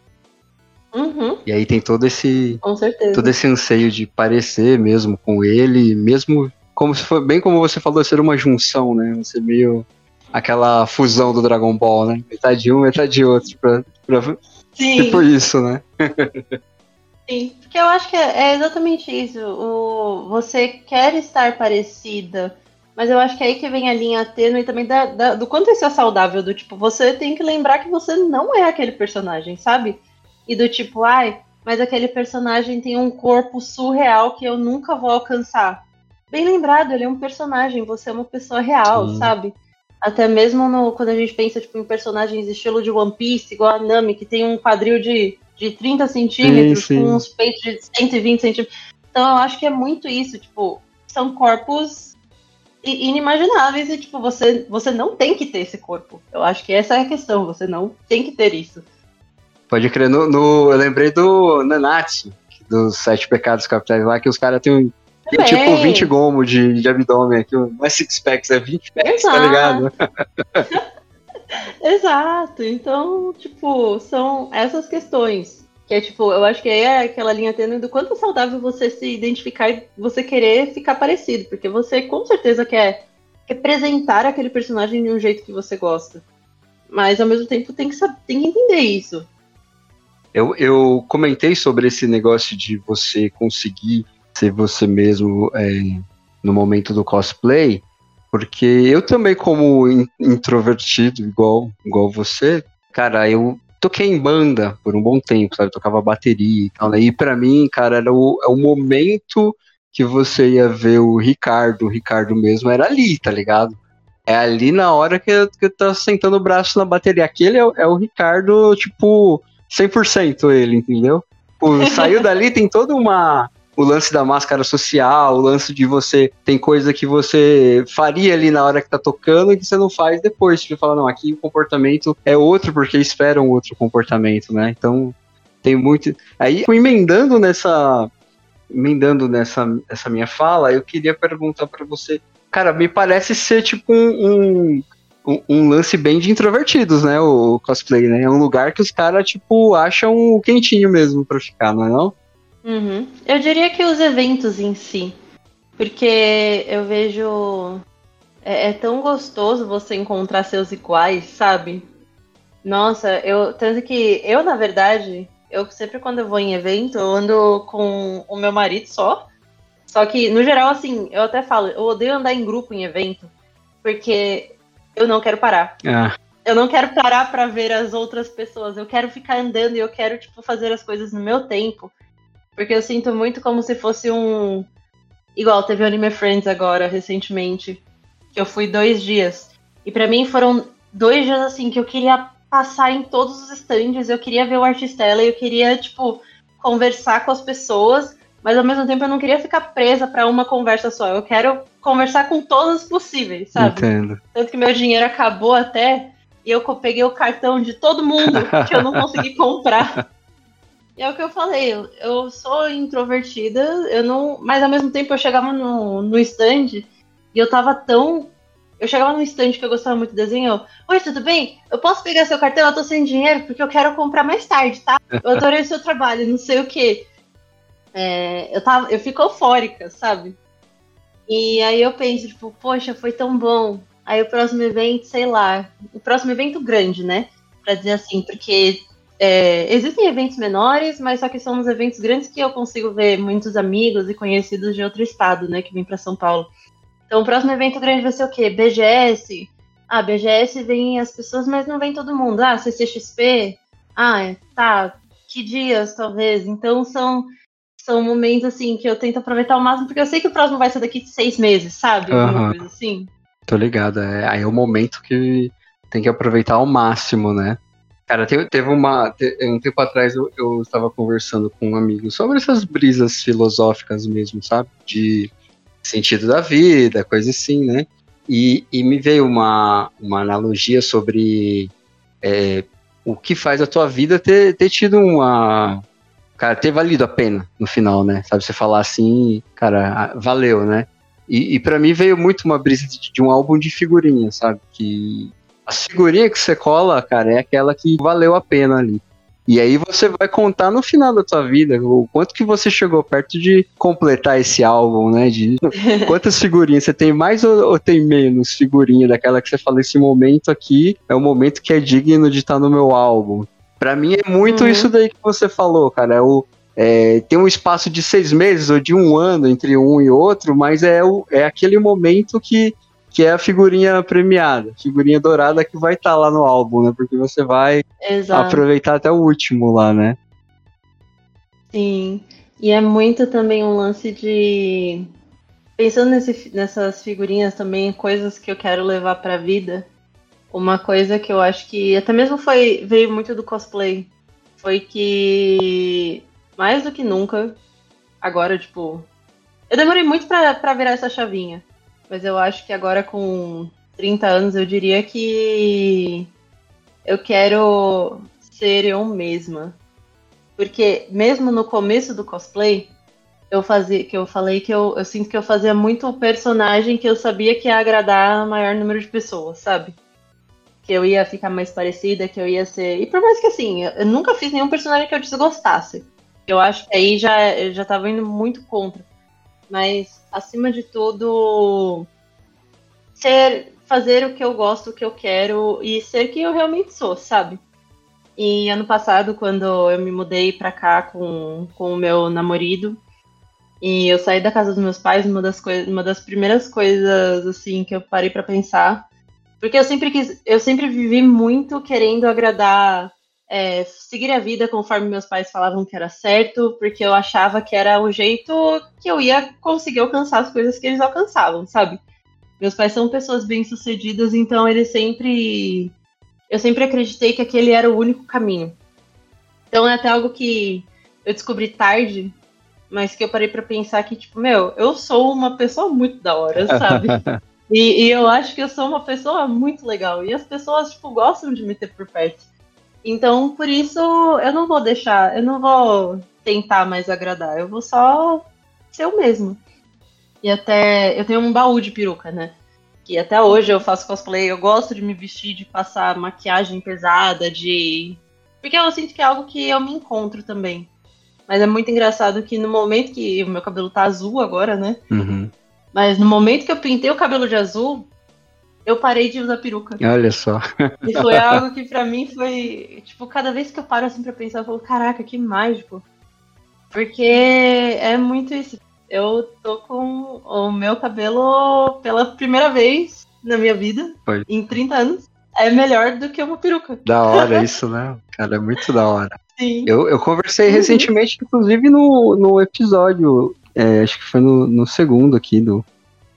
Uhum. E aí tem todo esse. Todo esse anseio de parecer mesmo com ele, mesmo como se for bem como você falou, ser uma junção, né? Você meio aquela fusão do Dragon Ball, né? Metade de um, metade de outro. Pra, pra... Sim. Tipo isso, né? Sim, porque eu acho que é, é exatamente isso. O, você quer estar parecida, mas eu acho que é aí que vem a linha tênue também da, da, do quanto isso é saudável. Do tipo, você tem que lembrar que você não é aquele personagem, sabe? E do tipo, ai, mas aquele personagem tem um corpo surreal que eu nunca vou alcançar. Bem lembrado, ele é um personagem, você é uma pessoa real, Sim. sabe? Até mesmo no, quando a gente pensa tipo, em personagens estilo de One Piece, igual a Nami, que tem um quadril de de 30 centímetros, sim, sim. com uns peitos de 120 centímetros. Então eu acho que é muito isso, tipo, são corpos inimagináveis e, tipo, você, você não tem que ter esse corpo. Eu acho que essa é a questão, você não tem que ter isso. Pode crer, no, no eu lembrei do Nanatsu, dos Sete Pecados Capitais lá, que os caras têm um tem, tipo 20 gomos de, de abdômen aqui, não é six packs, é 20 packs, tá ligado? Exato. Então, tipo, são essas questões. Que é tipo, eu acho que é aquela linha tênue do quanto é saudável você se identificar e você querer ficar parecido. Porque você com certeza quer representar aquele personagem de um jeito que você gosta. Mas ao mesmo tempo tem que, saber, tem que entender isso. Eu, eu comentei sobre esse negócio de você conseguir ser você mesmo é, no momento do cosplay. Porque eu também, como introvertido, igual, igual você, cara, eu toquei em banda por um bom tempo, sabe? tocava bateria e tal, né? E pra mim, cara, era o, é o momento que você ia ver o Ricardo, o Ricardo mesmo era ali, tá ligado? É ali na hora que, que tá sentando o braço na bateria. Aquele é, é o Ricardo, tipo, 100% ele, entendeu? Pô, saiu dali, tem toda uma o lance da máscara social, o lance de você tem coisa que você faria ali na hora que tá tocando e que você não faz depois. Você fala, não, aqui o comportamento é outro porque esperam outro comportamento, né? Então tem muito. Aí, emendando nessa. Emendando nessa essa minha fala, eu queria perguntar para você. Cara, me parece ser tipo um, um, um, lance bem de introvertidos, né? O cosplay, né? É um lugar que os caras, tipo, acham quentinho mesmo pra ficar, não é não? Uhum. Eu diria que os eventos em si. porque eu vejo. É, é tão gostoso você encontrar seus iguais, sabe? Nossa, eu. Tanto que eu, na verdade, eu sempre quando eu vou em evento, eu ando com o meu marido só. Só que, no geral, assim, eu até falo, eu odeio andar em grupo em evento, porque eu não quero parar. Ah, Eu não quero parar pra ver as outras pessoas. Eu quero ficar andando e eu quero, tipo, fazer as coisas no meu tempo. Porque eu sinto muito como se fosse um. Igual, teve o Anime Friends agora, recentemente. Que eu fui dois dias. E pra mim foram dois dias assim que eu queria passar em todos os stands, eu queria ver o Artistella, eu queria, tipo, conversar com as pessoas, mas ao mesmo tempo eu não queria ficar presa pra uma conversa só. Eu quero conversar com todas possíveis, sabe? entendo. Tanto que meu dinheiro acabou até e eu peguei o cartão de todo mundo que eu não consegui comprar. E é o que eu falei, eu, sou introvertida, eu não. Mas ao mesmo tempo eu chegava no, no stand e eu tava tão. Eu chegava no stand que eu gostava muito de desenho. eu, Oi, tudo bem? Eu posso pegar seu cartão? Eu tô sem dinheiro porque eu quero comprar mais tarde, tá? Eu adorei o seu trabalho, não sei o quê. É, eu, tava, eu fico eufórica, sabe? E aí eu penso, tipo, poxa, foi tão bom. Aí o próximo evento, sei lá, o próximo evento grande, né? Pra dizer assim, porque é, existem eventos menores, mas só que são os eventos grandes que eu consigo ver muitos amigos e conhecidos de outro estado, né? Que vêm pra São Paulo. Então o próximo evento grande vai ser o quê? BGS. Ah, BGS vem as pessoas, mas não vem todo mundo. Ah, CCXP. Ah, tá. Que dias, talvez. Então são são momentos assim que eu tento aproveitar ao máximo, porque eu sei que o próximo vai ser daqui de seis meses, sabe? Alguma Aham. coisa assim. Tô ligado. É, aí é o momento que tem que aproveitar ao máximo, né? Cara, te- teve uma. um tempo atrás eu, eu estava conversando com um amigo sobre essas brisas filosóficas mesmo, sabe? De sentido da vida, coisa assim, né? E, e me veio uma, uma analogia sobre é, o que faz a tua vida ter, ter tido uma. Cara, ter valido a pena no final, né? Sabe, você falar assim, cara, valeu, né? E, e para mim veio muito uma brisa de, de um álbum de figurinhas, sabe? Que as figurinhas que você cola, cara, é aquela que valeu a pena ali. E aí você vai contar no final da tua vida o quanto que você chegou perto de completar esse álbum, né? De quantas figurinhas você tem mais ou, ou tem menos figurinha daquela que você fala esse momento aqui é o momento que é digno de estar no meu álbum. Pra mim é muito Uhum. isso daí que você falou, cara. É o, é, tem um espaço de seis meses ou de um ano entre um e outro, mas é, o, é aquele momento que, que é a figurinha premiada, figurinha dourada que vai estar lá no álbum, né? Porque você vai Exato. aproveitar até o último lá, né? Sim. E é muito também um lance de. Pensando nesse- nessas figurinhas também, coisas que eu quero levar pra vida. Uma coisa que eu acho que até mesmo foi veio muito do cosplay. Foi que mais do que nunca, agora, tipo. Eu demorei muito pra virar essa chavinha. Mas eu acho que agora com 30 anos eu diria que eu quero ser eu mesma. Porque mesmo no começo do cosplay, eu fazia, que eu falei que eu, eu sinto que eu fazia muito o personagem que eu sabia que ia agradar o maior número de pessoas, sabe? Que eu ia ficar mais parecida, que eu ia ser. E por mais que assim, eu, nunca fiz nenhum personagem que eu desgostasse. Eu acho que aí já, eu já tava indo muito contra. Mas, acima de tudo, ser, fazer o que eu gosto, o que eu quero e ser quem eu realmente sou, sabe? E ano passado, quando eu me mudei pra cá com, com o meu namorado, e eu saí da casa dos meus pais, uma das, coi- uma das primeiras coisas assim que eu parei pra pensar, porque eu sempre quis, eu sempre vivi muito querendo agradar, é, seguir a vida conforme meus pais falavam que era certo, porque eu achava que era o jeito que eu ia conseguir alcançar as coisas que eles alcançavam, sabe? Meus pais são pessoas bem-sucedidas, então eles sempre eu sempre acreditei que aquele era o único caminho. Então é até algo que eu descobri tarde, mas que eu parei pra pensar que, tipo, meu, eu sou uma pessoa muito da hora, sabe? e, e eu acho que eu sou uma pessoa muito legal. E as pessoas, tipo, gostam de me ter por perto. Então, por isso, eu não vou deixar, eu não vou tentar mais agradar, eu vou só ser eu mesmo. E até, eu tenho um baú de peruca, né? que até hoje eu faço cosplay, eu gosto de me vestir, de passar maquiagem pesada, de. Porque eu sinto que é algo que eu me encontro também. Mas é muito engraçado que no momento que o meu cabelo tá azul agora, né? Uhum. Mas no momento que eu pintei o cabelo de azul, eu parei de usar peruca. Olha só. E foi algo que pra mim foi. Tipo, cada vez que eu paro assim pra pensar, eu falo, caraca, que mágico. Porque é muito isso. Eu tô com o meu cabelo pela primeira vez na minha vida, Foi. em 30 anos. É melhor do que uma peruca. Da hora isso, né? Cara, é muito da hora. Sim. Eu, eu conversei recentemente, inclusive, no, no episódio, é, acho que foi no, no segundo aqui, do,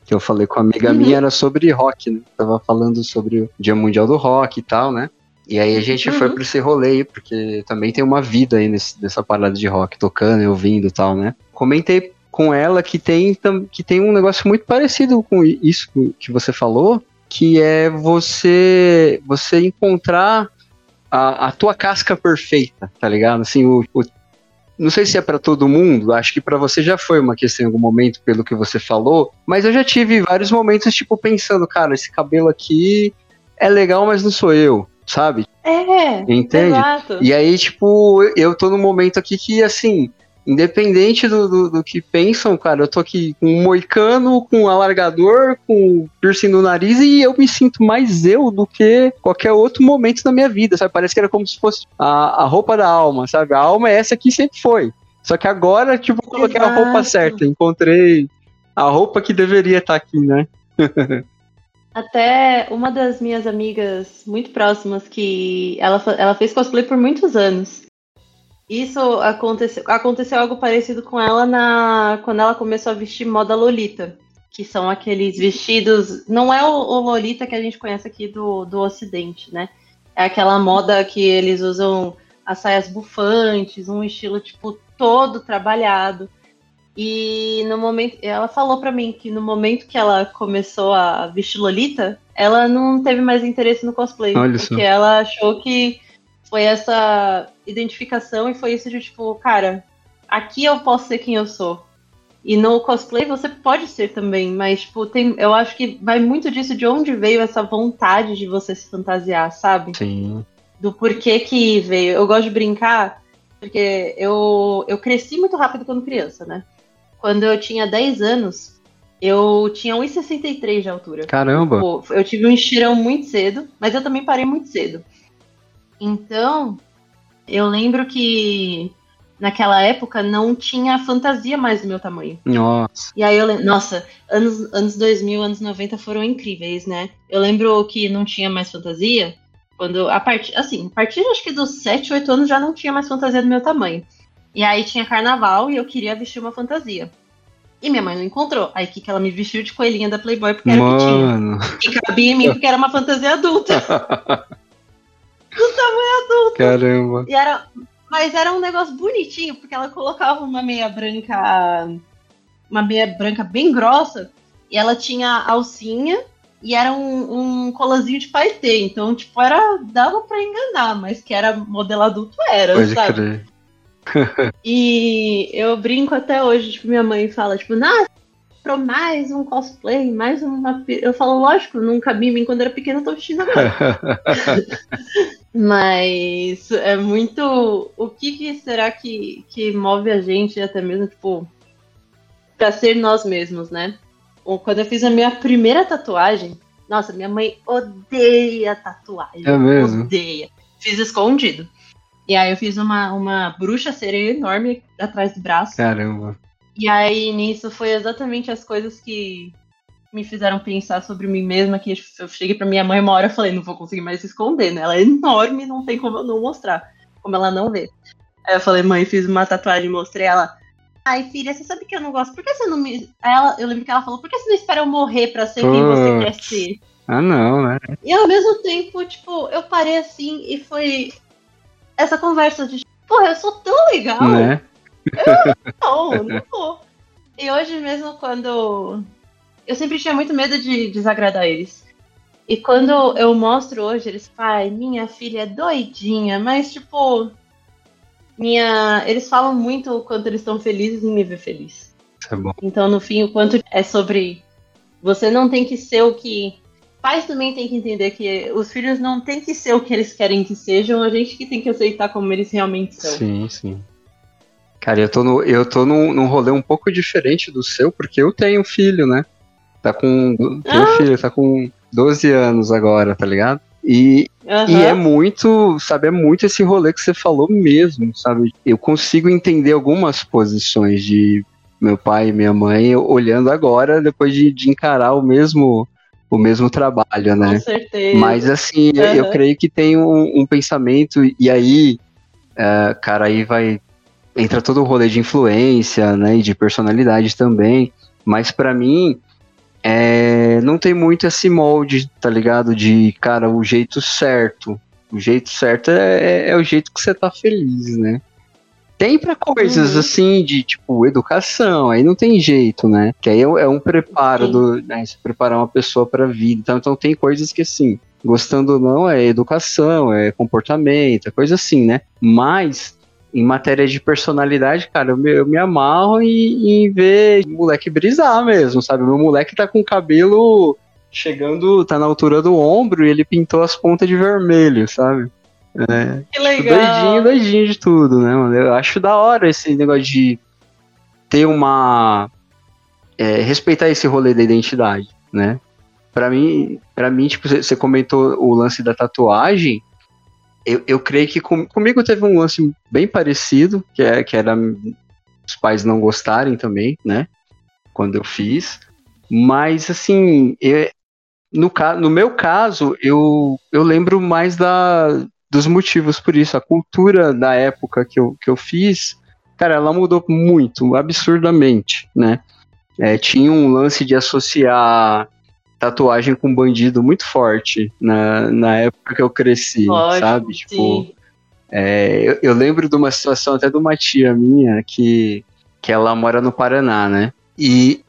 que eu falei com uma amiga Uhum. minha, era sobre rock, né? Tava falando sobre o Dia Mundial do Rock e tal, né? E aí a gente foi Uhum. pra esse rolê aí, porque também tem uma vida aí nesse, nessa parada de rock, tocando e ouvindo e tal, né? Comentei com ela que tem, que tem um negócio muito parecido com isso que você falou, que é você você encontrar a, a tua casca perfeita, tá ligado? Assim, o, o- não sei se é pra todo mundo, acho que pra você já foi uma questão em algum momento, pelo que você falou, mas eu já tive vários momentos, tipo, pensando, cara, esse cabelo aqui é legal, mas não sou eu, sabe? É, Entende? exato. E aí, tipo, eu tô num momento aqui que, assim, independente do, do, do que pensam, cara, eu tô aqui com um moicano, com um alargador, com piercing no nariz e eu me sinto mais eu do que qualquer outro momento da minha vida, sabe? Parece que era como se fosse a, a roupa da alma, sabe? A alma é essa que sempre foi. Só que agora, tipo, eu coloquei a roupa Exato. certa, encontrei a roupa que deveria estar aqui, né? Até uma das minhas amigas muito próximas, que ela, ela fez cosplay por muitos anos. Isso aconteceu, aconteceu algo parecido com ela na, quando ela começou a vestir moda Lolita. Que são aqueles vestidos. Não é o, o Lolita que a gente conhece aqui do, do Ocidente, né? É aquela moda que eles usam as saias bufantes, um estilo, tipo, todo trabalhado. E no momento, ela falou pra mim que no momento que ela começou a vestir Lolita, ela não teve mais interesse no cosplay, Olha só. porque ela achou que foi essa identificação e foi isso de tipo, cara, aqui eu posso ser quem eu sou. E no cosplay você pode ser também, mas tipo, tem, eu acho que vai muito disso de onde veio essa vontade de você se fantasiar, sabe? Sim. do porquê que veio. Eu gosto de brincar, porque eu, eu cresci muito rápido quando criança, né? Quando eu tinha 10 anos, eu tinha 1,63 de altura. Caramba. Pô, eu tive um estirão muito cedo, mas eu também parei muito cedo. Então, eu lembro que naquela época não tinha fantasia mais do meu tamanho. Nossa. E aí eu lembro, nossa, anos, anos 2000, anos 90 foram incríveis, né? Eu lembro que não tinha mais fantasia, quando, a partir, assim, a partir acho que dos 7, 8 anos já não tinha mais fantasia do meu tamanho. E aí tinha carnaval e eu queria vestir uma fantasia. E minha mãe não encontrou. Aí que que ela me vestiu de coelhinha da Playboy porque era o que tinha. Mano. E cabia em mim porque era uma fantasia adulta. Caramba. E era, mas era um negócio bonitinho, porque ela colocava uma meia branca, uma meia branca bem grossa, e ela tinha alcinha e era um, um colazinho de paetê. Então, tipo, era dava pra enganar, mas que era modelo adulto era, Pode sabe? crer. E eu brinco até hoje, tipo, minha mãe fala, tipo, nossa, comprou mais um cosplay, mais uma. pi-" Eu falo, lógico, cabia em mim quando era pequena, eu tô vestindo agora. Mas é muito. O que, que será que, que move a gente até mesmo, tipo, pra ser nós mesmos, né? Quando eu fiz a minha primeira tatuagem, nossa, minha mãe odeia tatuagem. É mesmo? Odeia. Fiz escondido. E aí eu fiz uma, uma bruxa sereia enorme atrás do braço. Caramba. E aí nisso foi exatamente as coisas que me fizeram pensar sobre mim mesma, que eu cheguei pra minha mãe uma hora e falei, não vou conseguir mais esconder, né? Ela é enorme, não tem como eu não mostrar, como ela não vê. Aí eu falei, mãe, fiz uma tatuagem e mostrei ela. Ai, filha, você sabe que eu não gosto. Por que você não me. Aí Ela, eu lembro que ela falou, por que você não espera eu morrer pra ser quem você quer Putz. ser? Ah, não, né? E ao mesmo tempo, tipo, eu parei assim e foi essa conversa de, porra, eu sou tão legal. Né? Não, não vou. E hoje mesmo, quando. Eu sempre tinha muito medo de desagradar eles. E quando eu mostro hoje, eles pai, minha filha é doidinha, mas tipo. Minha. Eles falam muito o quanto eles estão felizes em me ver feliz. É bom. Então, no fim, o quanto é sobre. Você não tem que ser o que. Pais também tem que entender que os filhos não tem que ser o que eles querem que sejam, a gente que tem que aceitar como eles realmente são. Sim, sim. Cara, eu tô, no, eu tô num, num rolê um pouco diferente do seu, porque eu tenho filho, né? Tá com. Tem um Ah. filho, tá com 12 anos agora, tá ligado? E, Aham. e é muito, sabe, é muito esse rolê que você falou mesmo, sabe? Eu consigo entender algumas posições de meu pai e minha mãe olhando agora, depois de, de encarar o mesmo, o mesmo trabalho, né? Com certeza. Mas assim, eu- eu Aham. creio que tem um, um pensamento, e aí, é, cara, aí vai. Entra todo o rolê de influência, né? E de personalidade também. Mas pra mim, é, não tem muito esse molde, tá ligado? De, cara, o jeito certo. O jeito certo é, é o jeito que você tá feliz, né? Tem pra coisas Uhum. assim de tipo educação, aí não tem jeito, né? Que aí é, é um preparo Sim. do, né, se preparar uma pessoa pra vida. Então, então tem coisas que assim, gostando ou não, é educação, é comportamento, é coisa assim, né? Mas em matéria de personalidade, cara, eu me, eu me amarro em, em ver moleque brisar mesmo, sabe? Meu moleque tá com o cabelo chegando, tá na altura do ombro e ele pintou as pontas de vermelho, sabe? É, Que Tipo, legal. Doidinho, doidinho de tudo, né, mano? Eu acho da hora esse negócio de ter uma. é, respeitar esse rolê da identidade, né? Pra mim, pra mim tipo, você comentou o lance da tatuagem. Eu, eu creio que com- comigo teve um lance bem parecido, que, é, que era os pais não gostarem também, né? Quando eu fiz. Mas, assim, eu- no, no meu caso, eu, eu lembro mais da, dos motivos por isso. A cultura da época que eu, que eu fiz, cara, ela mudou muito, absurdamente, né? É, tinha um lance de associar tatuagem com bandido muito forte na, na época que eu cresci, Lógico, sabe? Tipo, é, eu, eu lembro de uma situação até de uma tia minha que, que ela mora no Paraná, né? E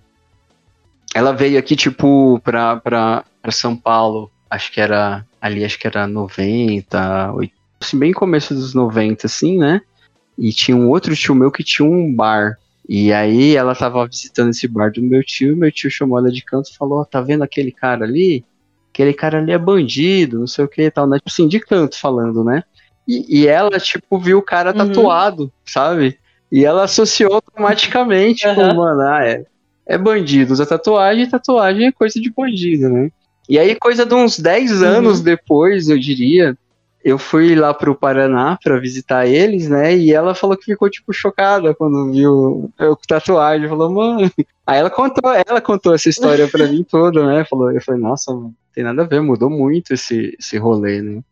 ela veio aqui, tipo, pra, pra, pra São Paulo, acho que era ali, acho que era 90, 80, assim, bem começo dos 90, assim, né? E tinha um outro tio meu que tinha um bar. E aí ela tava visitando esse bar do meu tio, meu tio chamou ela de canto e falou, ó, tá vendo aquele cara ali? Aquele cara ali é bandido, não sei o que e tal, né? Tipo assim, de canto falando, né? E, e ela, tipo, viu o cara Uhum. tatuado, sabe? E ela associou automaticamente, tipo, Aham. mano, ah, é, é bandido, usa tatuagem, tatuagem é coisa de bandido, né? E aí, coisa de uns 10 Uhum. anos depois, eu diria, eu fui lá pro Paraná pra visitar eles, né? E ela falou que ficou, tipo, chocada quando viu eu com tatuagem. Falou, mano. Aí ela contou, ela contou essa história pra mim toda, né? Falou, eu falei, nossa, não tem nada a ver, mudou muito esse, esse rolê, né?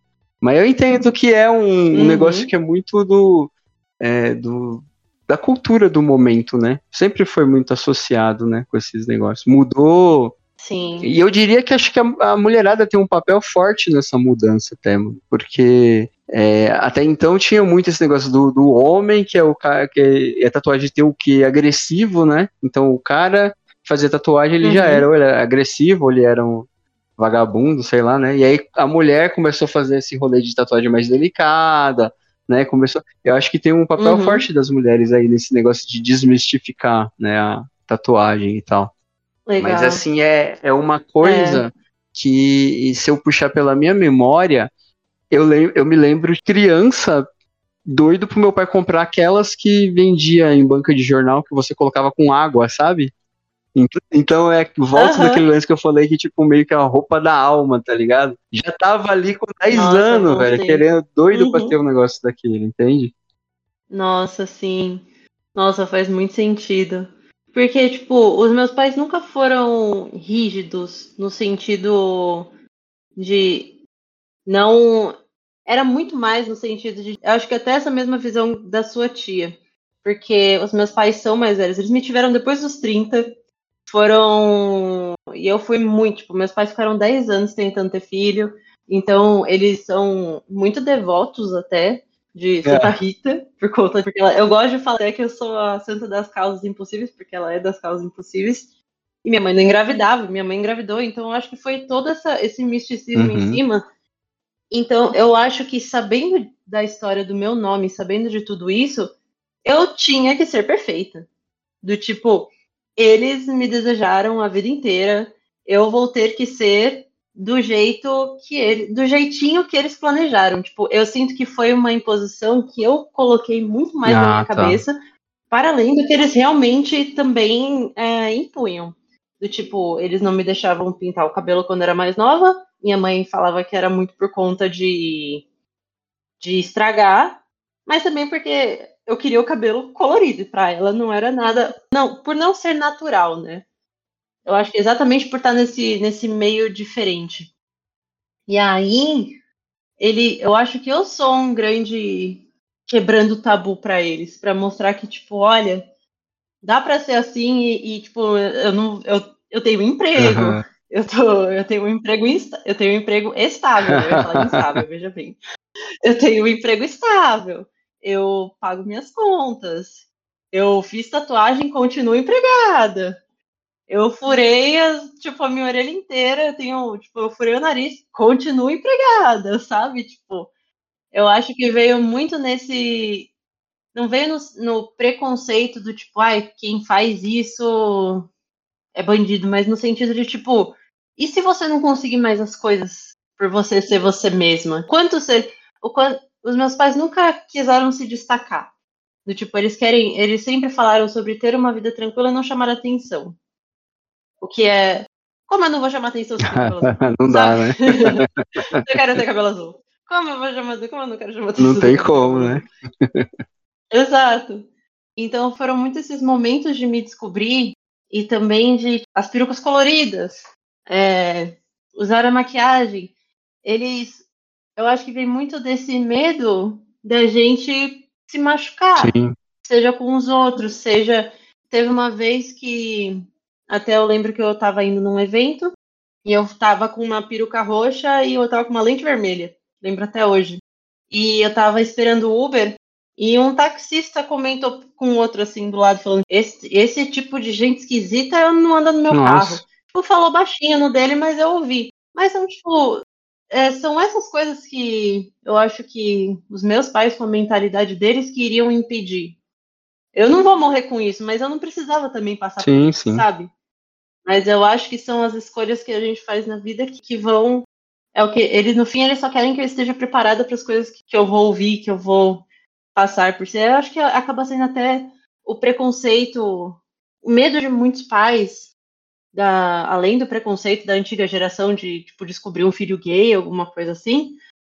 Mas eu entendo que é um, um Uhum. negócio que é muito do, é, do. da cultura do momento, né? Sempre foi muito associado, né, com esses negócios. Mudou Sim. e eu diria que acho que a, a mulherada tem um papel forte nessa mudança até, porque é, até então tinha muito esse negócio do, do homem, que é o cara que é, a tatuagem tem o que? Agressivo, né? Então o cara fazia tatuagem, ele já Uhum. era, ou ele era agressivo, ou ele era um vagabundo, sei lá, né? E aí a mulher começou a fazer esse rolê de tatuagem mais delicada, né? Começou. Eu acho que tem um papel Uhum. forte das mulheres aí nesse negócio de desmistificar, né, a tatuagem e tal. Legal. Mas assim, é, é uma coisa que, se eu puxar pela minha memória, eu, lem eu me lembro de criança doido pro meu pai comprar aquelas que vendia em banca de jornal que você colocava com água, sabe? Ent- Então é volta Aham. daquele lance que eu falei que, tipo, meio que a roupa da alma, tá ligado? Já tava ali com 10 Nossa, anos, velho, sei. querendo, doido pra Uhum. ter um negócio daquele, entende? Nossa, sim. Nossa, faz muito sentido. Porque, tipo, os meus pais nunca foram rígidos no sentido de não. Era muito mais no sentido de. Eu acho que até essa mesma visão da sua tia. Porque os meus pais são mais velhos. Eles me tiveram depois dos 30. Foram. E eu fui muito. Tipo, meus pais ficaram 10 anos tentando ter filho. Então, eles são muito devotos até de Santa Rita, por conta porque ela, eu gosto de falar que eu sou a santa das causas impossíveis, porque ela é das causas impossíveis. E minha mãe não engravidava, minha mãe engravidou, então eu acho que foi todo essa, esse misticismo Uhum. em cima. Então, eu acho que sabendo da história do meu nome, sabendo de tudo isso, eu tinha que ser perfeita. Do tipo, eles me desejaram a vida inteira, eu vou ter que ser do jeito que ele, do jeitinho que eles planejaram. Tipo, eu sinto que foi uma imposição que eu coloquei muito mais na Ah, minha tá. cabeça, para além do que eles realmente também é, impunham. Do tipo, eles não me deixavam pintar o cabelo quando era mais nova. Minha mãe falava que era muito por conta de, de estragar, mas também porque eu queria o cabelo colorido e pra ela não era nada. Não, por não ser natural, né? Eu acho que exatamente por estar nesse, nesse meio diferente. E aí, ele, eu acho que eu sou um grande quebrando tabu para eles, para mostrar que tipo, olha, dá para ser assim e, e, tipo, eu não eu, eu tenho um emprego. Uhum. Eu, tô, eu tenho um emprego eu tenho um emprego estável, eu ia falar instável, veja bem. Eu tenho um emprego estável. Eu pago minhas contas. Eu fiz tatuagem, continuo empregada. Eu furei, tipo, a minha orelha inteira, eu tenho, tipo, eu furei o nariz, continuo empregada, sabe? Tipo, eu acho que veio muito nesse. Não veio no, no preconceito do tipo, ai, quem faz isso é bandido, mas no sentido de tipo, e se você não conseguir mais as coisas por você ser você mesma? Quanto. O, os meus pais nunca quiseram se destacar. Do tipo, eles querem. Eles sempre falaram sobre ter uma vida tranquila e não chamar atenção. O que é. Como eu não vou chamar atenção se eu cabelo azul? não dá, né? eu quero ter cabelo azul. Como eu vou chamar Como eu não quero chamar atenção? Não tem como, né? Exato. Então foram muitos esses momentos de me descobrir e também de as perucas coloridas, é, usar a maquiagem. Eles, eu acho que vem muito desse medo da gente se machucar, Sim. seja com os outros, seja. Teve uma vez que até eu lembro que eu estava indo num evento e eu estava com uma peruca roxa e eu estava com uma lente vermelha. Lembro até hoje. E eu estava esperando o Uber e um taxista comentou com outro assim do lado, falando: esse, esse tipo de gente esquisita eu não ando no meu Nossa. carro. Tipo, falou baixinho no dele, mas eu ouvi. Mas são, tipo, é, são essas coisas que eu acho que os meus pais, com a mentalidade deles, queriam impedir. Eu não vou morrer com isso, mas eu não precisava também passar sim, por isso, sim. sabe? Mas eu acho que são as escolhas que a gente faz na vida que, que vão. É o que eles no fim eles só querem que eu esteja preparada para as coisas que, que, eu vou ouvir, que eu vou passar por ser. Eu acho que acaba sendo até o preconceito, o medo de muitos pais, da, além do preconceito da antiga geração de tipo descobrir um filho gay, alguma coisa assim.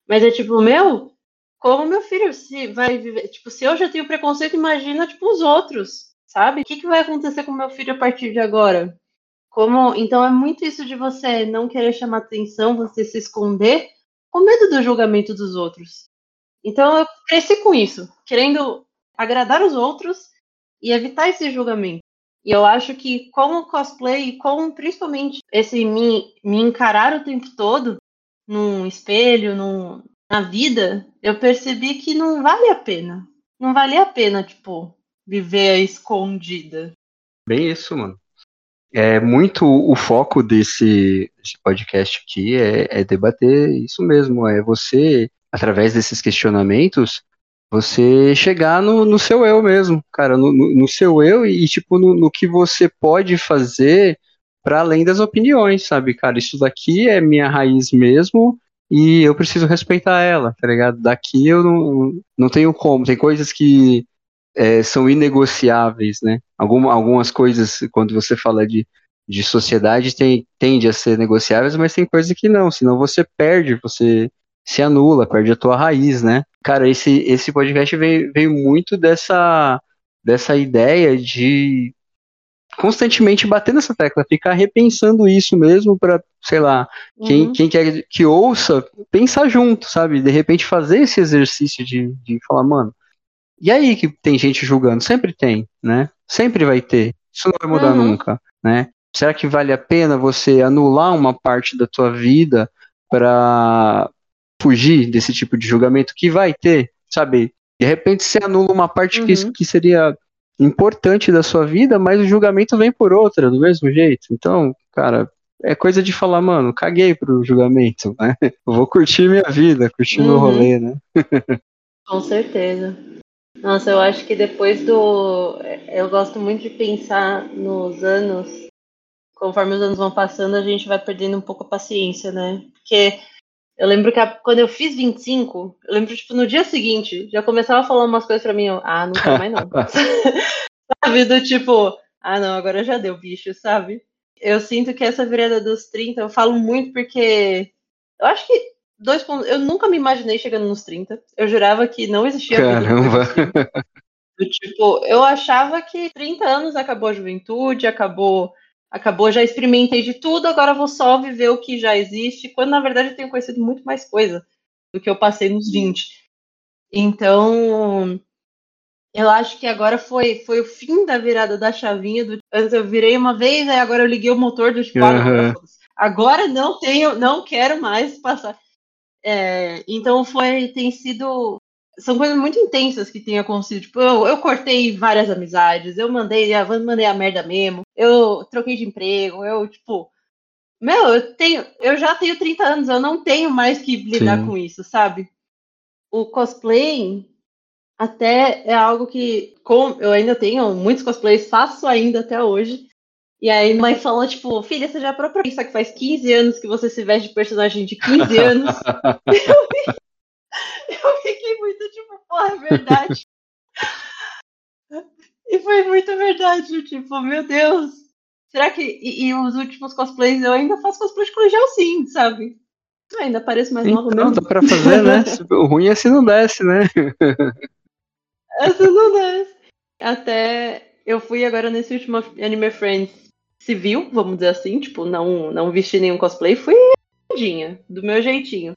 Mas é tipo, meu, como meu filho se vai viver, tipo, se eu já tenho preconceito, imagina tipo os outros, sabe? O que, que vai acontecer com meu filho a partir de agora? Como, então é muito isso de você não querer chamar atenção, você se esconder com medo do julgamento dos outros. Então eu cresci com isso, querendo agradar os outros e evitar esse julgamento. E eu acho que com o cosplay, com principalmente esse me, me encarar o tempo todo num espelho, num, na vida, eu percebi que não vale a pena. Não vale a pena, tipo, viver escondida. Bem isso, mano é muito o foco desse, desse podcast aqui é, é, debater isso mesmo, é você, através desses questionamentos, você chegar no, no seu eu mesmo, cara, no, no, seu eu e, tipo, no, no que você pode fazer para além das opiniões, sabe, cara, isso daqui é minha raiz mesmo e eu preciso respeitar ela, tá ligado? Daqui eu não, não tenho como, tem coisas que é, são inegociáveis, né? Algum, algumas coisas, quando você fala de, de sociedade, tem, tende a ser negociáveis, mas tem coisas que não, senão você perde, você se anula, perde a tua raiz, né? Cara, esse, esse podcast veio, veio muito dessa, dessa ideia de constantemente bater nessa tecla, ficar repensando isso mesmo para, sei lá, uhum. quem, quem quer que ouça, pensar junto, sabe? De repente fazer esse exercício de, de falar, mano, e aí que tem gente julgando? Sempre tem, né? Sempre vai ter. Isso não vai mudar uhum. nunca, né? Será que vale a pena você anular uma parte da tua vida para fugir desse tipo de julgamento que vai ter, sabe? De repente você anula uma parte uhum. que, que seria importante da sua vida, mas o julgamento vem por outra, do mesmo jeito. Então, cara, é coisa de falar, mano, caguei pro julgamento, né? Eu vou curtir minha vida, curtir uhum. meu rolê, né? Com certeza. Nossa, eu acho que depois do. Eu gosto muito de pensar nos anos. Conforme os anos vão passando, a gente vai perdendo um pouco a paciência, né? Porque eu lembro que a... quando eu fiz 25, eu lembro, tipo, no dia seguinte, já começava a falar umas coisas pra mim, eu, ah, não quero mais não. sabe? Do tipo, ah, não, agora já deu bicho, sabe? Eu sinto que essa virada dos 30, eu falo muito porque eu acho que dois pontos. Eu nunca me imaginei chegando nos 30. Eu jurava que não existia Caramba. depois dos 30. Do tipo, eu achava que 30 anos acabou a juventude, acabou, acabou, já experimentei de tudo, agora vou só viver o que já existe, quando na verdade eu tenho conhecido muito mais coisa do que eu passei nos 20. Então, eu acho que agora foi, foi o fim da virada da chavinha. Do, antes eu virei uma vez, aí agora eu liguei o motor do tipo, foda-se. agora não tenho, não quero mais passar. É, então foi, tem sido, são coisas muito intensas que tem acontecido. Tipo, eu, eu cortei várias amizades, eu mandei, a mandei a merda mesmo, eu troquei de emprego, eu tipo, meu, eu tenho, eu já tenho 30 anos, eu não tenho mais que lidar Sim. com isso, sabe? O cosplay até é algo que com, eu ainda tenho muitos cosplays, faço ainda até hoje. E aí mãe falou, tipo, filha, você já parou pra pensar que faz 15 anos que você se veste de personagem de 15 anos? eu fiquei muito tipo, porra, é verdade. e foi muito verdade, tipo, meu Deus. Será que. E, e os últimos cosplays eu ainda faço cosplay de colegial sim, sabe? Eu ainda pareço mais nova mesmo. dá pra fazer, né? O ruim é se não desce, né? Essa não desce. Até eu fui agora nesse último Anime Friends civil, vamos dizer assim, tipo, não, não vesti nenhum cosplay, fui do meu jeitinho.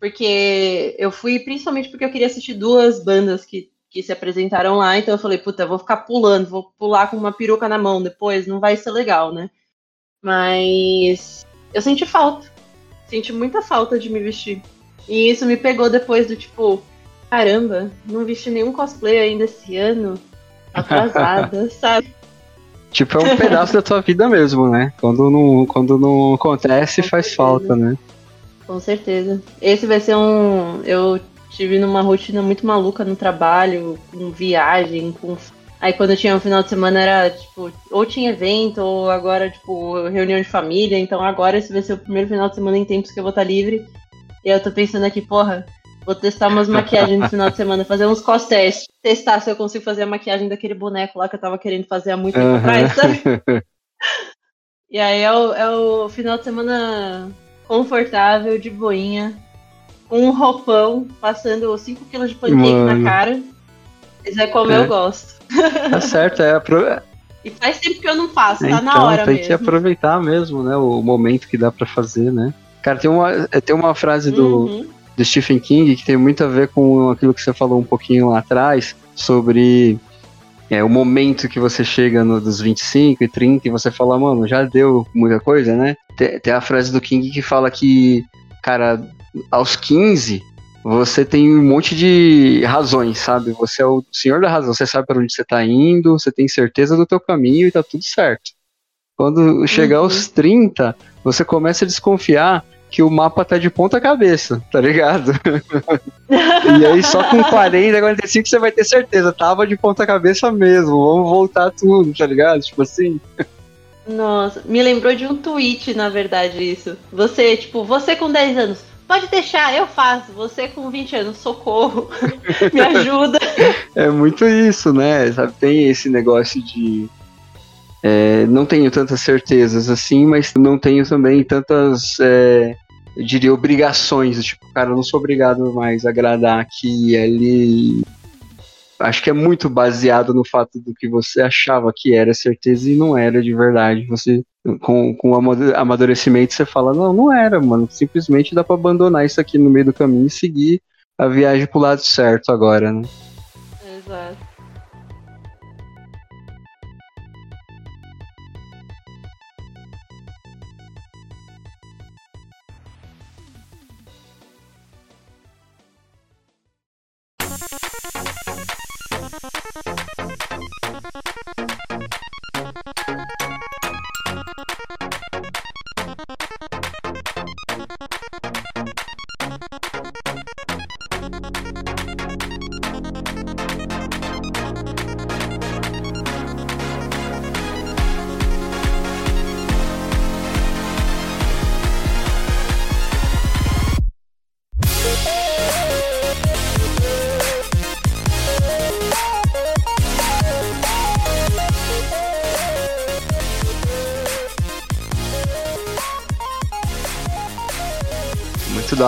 Porque eu fui principalmente porque eu queria assistir duas bandas que, que se apresentaram lá, então eu falei, puta, vou ficar pulando, vou pular com uma peruca na mão depois, não vai ser legal, né? Mas eu senti falta. Senti muita falta de me vestir. E isso me pegou depois do tipo, caramba, não vesti nenhum cosplay ainda esse ano. Atrasada, sabe? Tipo, é um pedaço da tua vida mesmo, né? Quando não, quando não acontece, Com faz certeza. falta, né? Com certeza. Esse vai ser um. Eu tive numa rotina muito maluca no trabalho, com viagem, com. Aí quando eu tinha um final de semana era, tipo, ou tinha evento, ou agora, tipo, reunião de família. Então agora esse vai ser o primeiro final de semana em tempos que eu vou estar livre. E eu tô pensando aqui, porra, vou testar umas maquiagens no final de semana, fazer uns cos-testes. Testar se eu consigo fazer a maquiagem daquele boneco lá que eu tava querendo fazer há muito tempo atrás, sabe? E aí é o, é o final de semana confortável, de boinha, com um roupão, passando 5kg de Mano. na cara. Mas é como É. eu gosto. Tá certo, é apro... E faz tempo que eu não faço, tá então, na hora tem mesmo. que aproveitar mesmo, né? O momento que dá pra fazer, né? Cara, tem uma, tem uma frase do, Uhum. do Stephen King que tem muito a ver com aquilo que você falou um pouquinho lá atrás sobre é, o momento que você chega no, dos 25 e 30 e você fala, mano, já deu muita coisa, né? Tem, tem a frase do King que fala que, cara, aos 15 você tem um monte de razões, sabe? Você é o senhor da razão, você sabe para onde você tá indo, você tem certeza do teu caminho e tá tudo certo. Quando chegar Uhum. aos 30, você começa a desconfiar que o mapa tá de ponta cabeça, tá ligado? e aí só com 40, 45 você vai ter certeza, tava de ponta cabeça mesmo, vamos voltar tudo, tá ligado? Tipo assim. Nossa, me lembrou de um tweet, na verdade, isso. Você, tipo, você com 10 anos, pode deixar, eu faço. Você com 20 anos, socorro, me ajuda. É muito isso, né? Sabe, tem esse negócio de. É, não tenho tantas certezas assim, mas não tenho também tantas. é, eu diria obrigações. Tipo, cara, eu não sou obrigado mais a agradar aqui e ali. Acho que é muito baseado no fato do que você achava que era certeza e não era de verdade. Você, com, com amadurecimento, você fala: não, não era, mano. Simplesmente dá pra abandonar isso aqui no meio do caminho e seguir a viagem pro lado certo agora, né? Exato.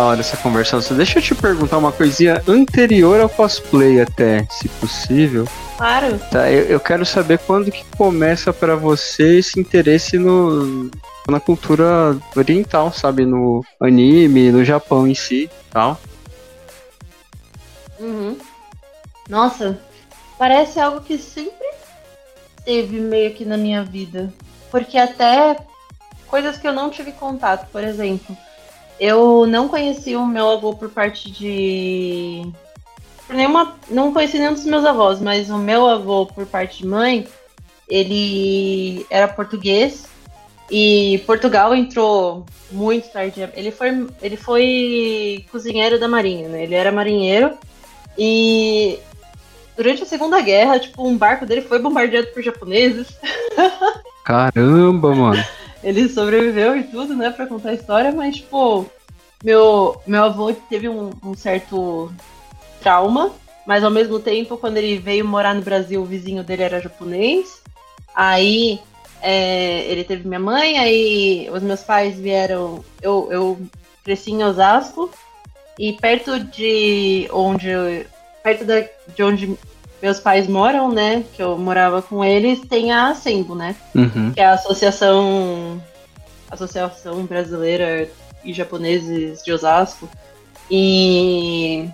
Da hora essa conversa. Deixa eu te perguntar uma coisinha anterior ao cosplay até, se possível. Claro. Tá, eu, eu quero saber quando que começa pra você esse interesse no, na cultura oriental, sabe? No anime, no Japão em si tal. Uhum. Nossa, parece algo que sempre teve meio que na minha vida. Porque até coisas que eu não tive contato, por exemplo, eu não conheci o meu avô por parte de. Por nenhuma. Não conheci nenhum dos meus avós, mas o meu avô por parte de mãe, ele era português e Portugal entrou muito tarde. Ele foi, ele foi cozinheiro da marinha, né? Ele era marinheiro e durante a Segunda Guerra, tipo, um barco dele foi bombardeado por japoneses. Caramba, mano. Ele sobreviveu e tudo, né, pra contar a história, mas, tipo, meu, meu avô teve um, um certo trauma, mas ao mesmo tempo, quando ele veio morar no Brasil, o vizinho dele era japonês. Aí é, ele teve minha mãe, aí os meus pais vieram. Eu, eu cresci em Osasco e perto de onde perto da, de onde meus pais moram, né? Que eu morava com eles, tem a Assembo, né? Uhum. Que é a Associação Associação Brasileira e Japoneses de Osasco. E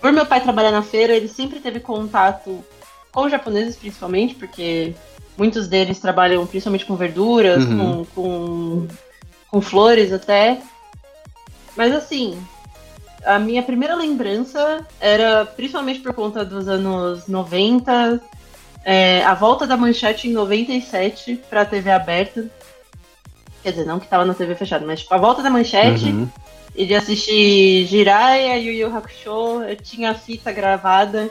por meu pai trabalhar na feira, ele sempre teve contato com japoneses, principalmente, porque muitos deles trabalham principalmente com verduras, Uhum. com, com, com flores até. Mas assim, a minha primeira lembrança era principalmente por conta dos anos 90, é, a volta da manchete em 97 pra TV aberta. Quer dizer, não que tava na TV fechada, mas tipo, a volta da manchete Uhum. e de assistir Jiraiya, Yu Yu Hakusho, eu tinha a fita gravada.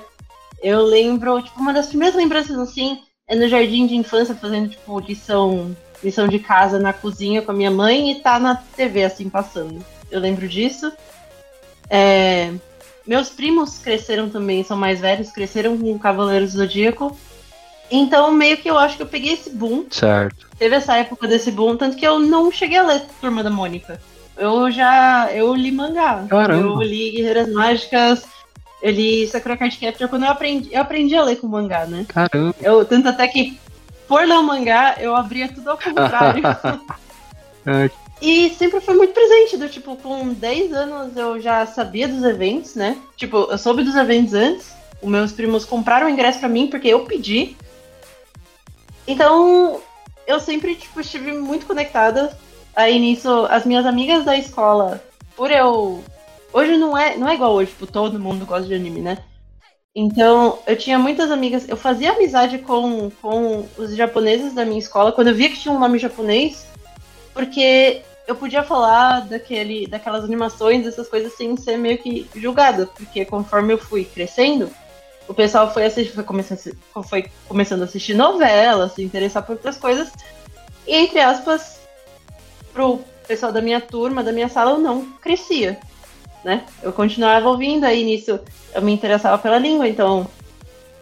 Eu lembro, tipo, uma das primeiras lembranças assim é no jardim de infância fazendo tipo lição, lição de casa na cozinha com a minha mãe e tá na TV assim passando. Eu lembro disso. É, meus primos cresceram também, são mais velhos, cresceram com Cavaleiros do Zodíaco. Então meio que eu acho que eu peguei esse boom Certo. teve essa época desse boom, tanto que eu não cheguei a ler Turma da Mônica. Eu já. Eu li mangá. Caramba. Eu li Guerreiras Mágicas, eu li Sakura Card Capture quando eu aprendi. Eu aprendi a ler com mangá, né? Caramba. Eu, tanto até que, por ler o mangá, eu abria tudo ao contrário. É, E sempre foi muito presente, do tipo, com 10 anos eu já sabia dos eventos, né? Tipo, eu soube dos eventos antes. Os meus primos compraram o ingresso pra mim porque eu pedi. Então, eu sempre, tipo, estive muito conectada. Aí nisso, as minhas amigas da escola, por eu. Hoje não é, não é igual hoje, tipo, todo mundo gosta de anime, né? Então, eu tinha muitas amigas. Eu fazia amizade com, com os japoneses da minha escola quando eu via que tinha um nome japonês, porque eu podia falar daquele, daquelas animações, essas coisas, sem ser meio que julgada, porque conforme eu fui crescendo, o pessoal foi, assistir, foi, começando, foi começando a assistir novela, se interessar por outras coisas, e entre aspas, pro pessoal da minha turma, da minha sala, eu não crescia, né? Eu continuava ouvindo, aí nisso eu me interessava pela língua, então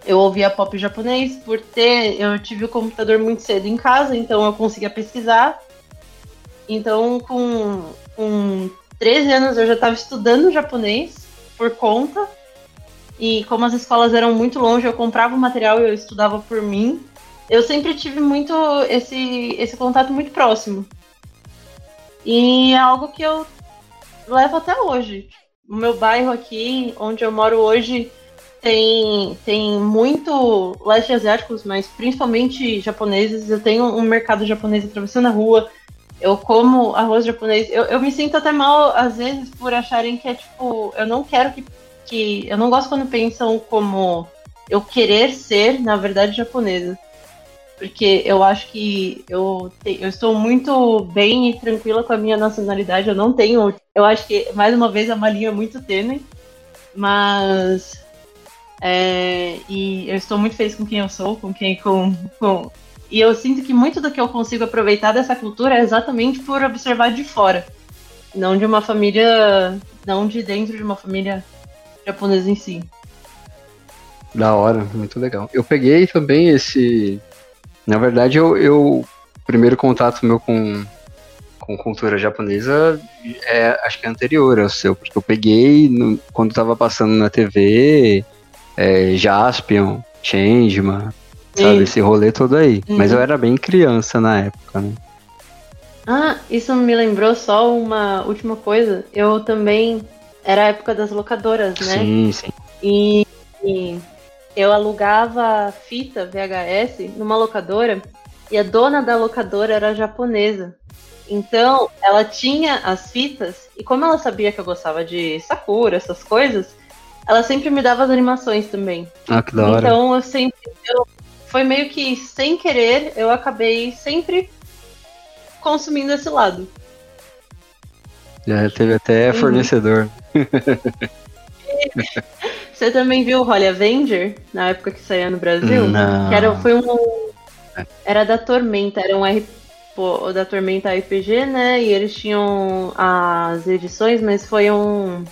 eu ouvia pop japonês, por ter, eu tive o computador muito cedo em casa, então eu conseguia pesquisar, então, com, com 13 anos, eu já estava estudando japonês por conta. E como as escolas eram muito longe, eu comprava o material e eu estudava por mim. Eu sempre tive muito esse, esse contato muito próximo. E é algo que eu levo até hoje. O meu bairro aqui, onde eu moro hoje, tem, tem muito leste asiáticos, mas principalmente japoneses. Eu tenho um mercado japonês atravessando a rua eu como arroz japonês. Eu, eu me sinto até mal, às vezes, por acharem que é tipo. Eu não quero que. que eu não gosto quando pensam como eu querer ser, na verdade, japonesa. Porque eu acho que eu, te- eu estou muito bem e tranquila com a minha nacionalidade. Eu não tenho. Eu acho que, mais uma vez, é uma linha muito tênue. Mas. é, e eu estou muito feliz com quem eu sou, com quem. Com, com, e eu sinto que muito do que eu consigo aproveitar dessa cultura é exatamente por observar de fora. Não de uma família. Não de dentro de uma família japonesa em si. Da hora, muito legal. Eu peguei também esse. Na verdade, eu. eu primeiro contato meu com com cultura japonesa é, acho que é anterior ao seu, porque eu peguei no- quando tava passando na TV, é, Jaspion, Changeman, sabe, esse rolê todo aí. Uhum. Mas eu era bem criança na época, né? Ah, isso me lembrou só uma última coisa. Eu também. Era a época das locadoras, né? Sim, sim. E, e eu alugava fita VHS numa locadora e a dona da locadora era japonesa. Então, ela tinha as fitas e como ela sabia que eu gostava de Sakura, essas coisas, ela sempre me dava as animações também. Ah, que da hora. Então, eu sempre eu, foi meio que sem querer, eu acabei sempre consumindo esse lado. Já teve até Uhum. fornecedor. Você também viu o Holly Avenger na época que saía no Brasil? Não. Que era, foi um. Era da Tormenta, era um da Tormenta RPG, né? E eles tinham as edições, mas foi um.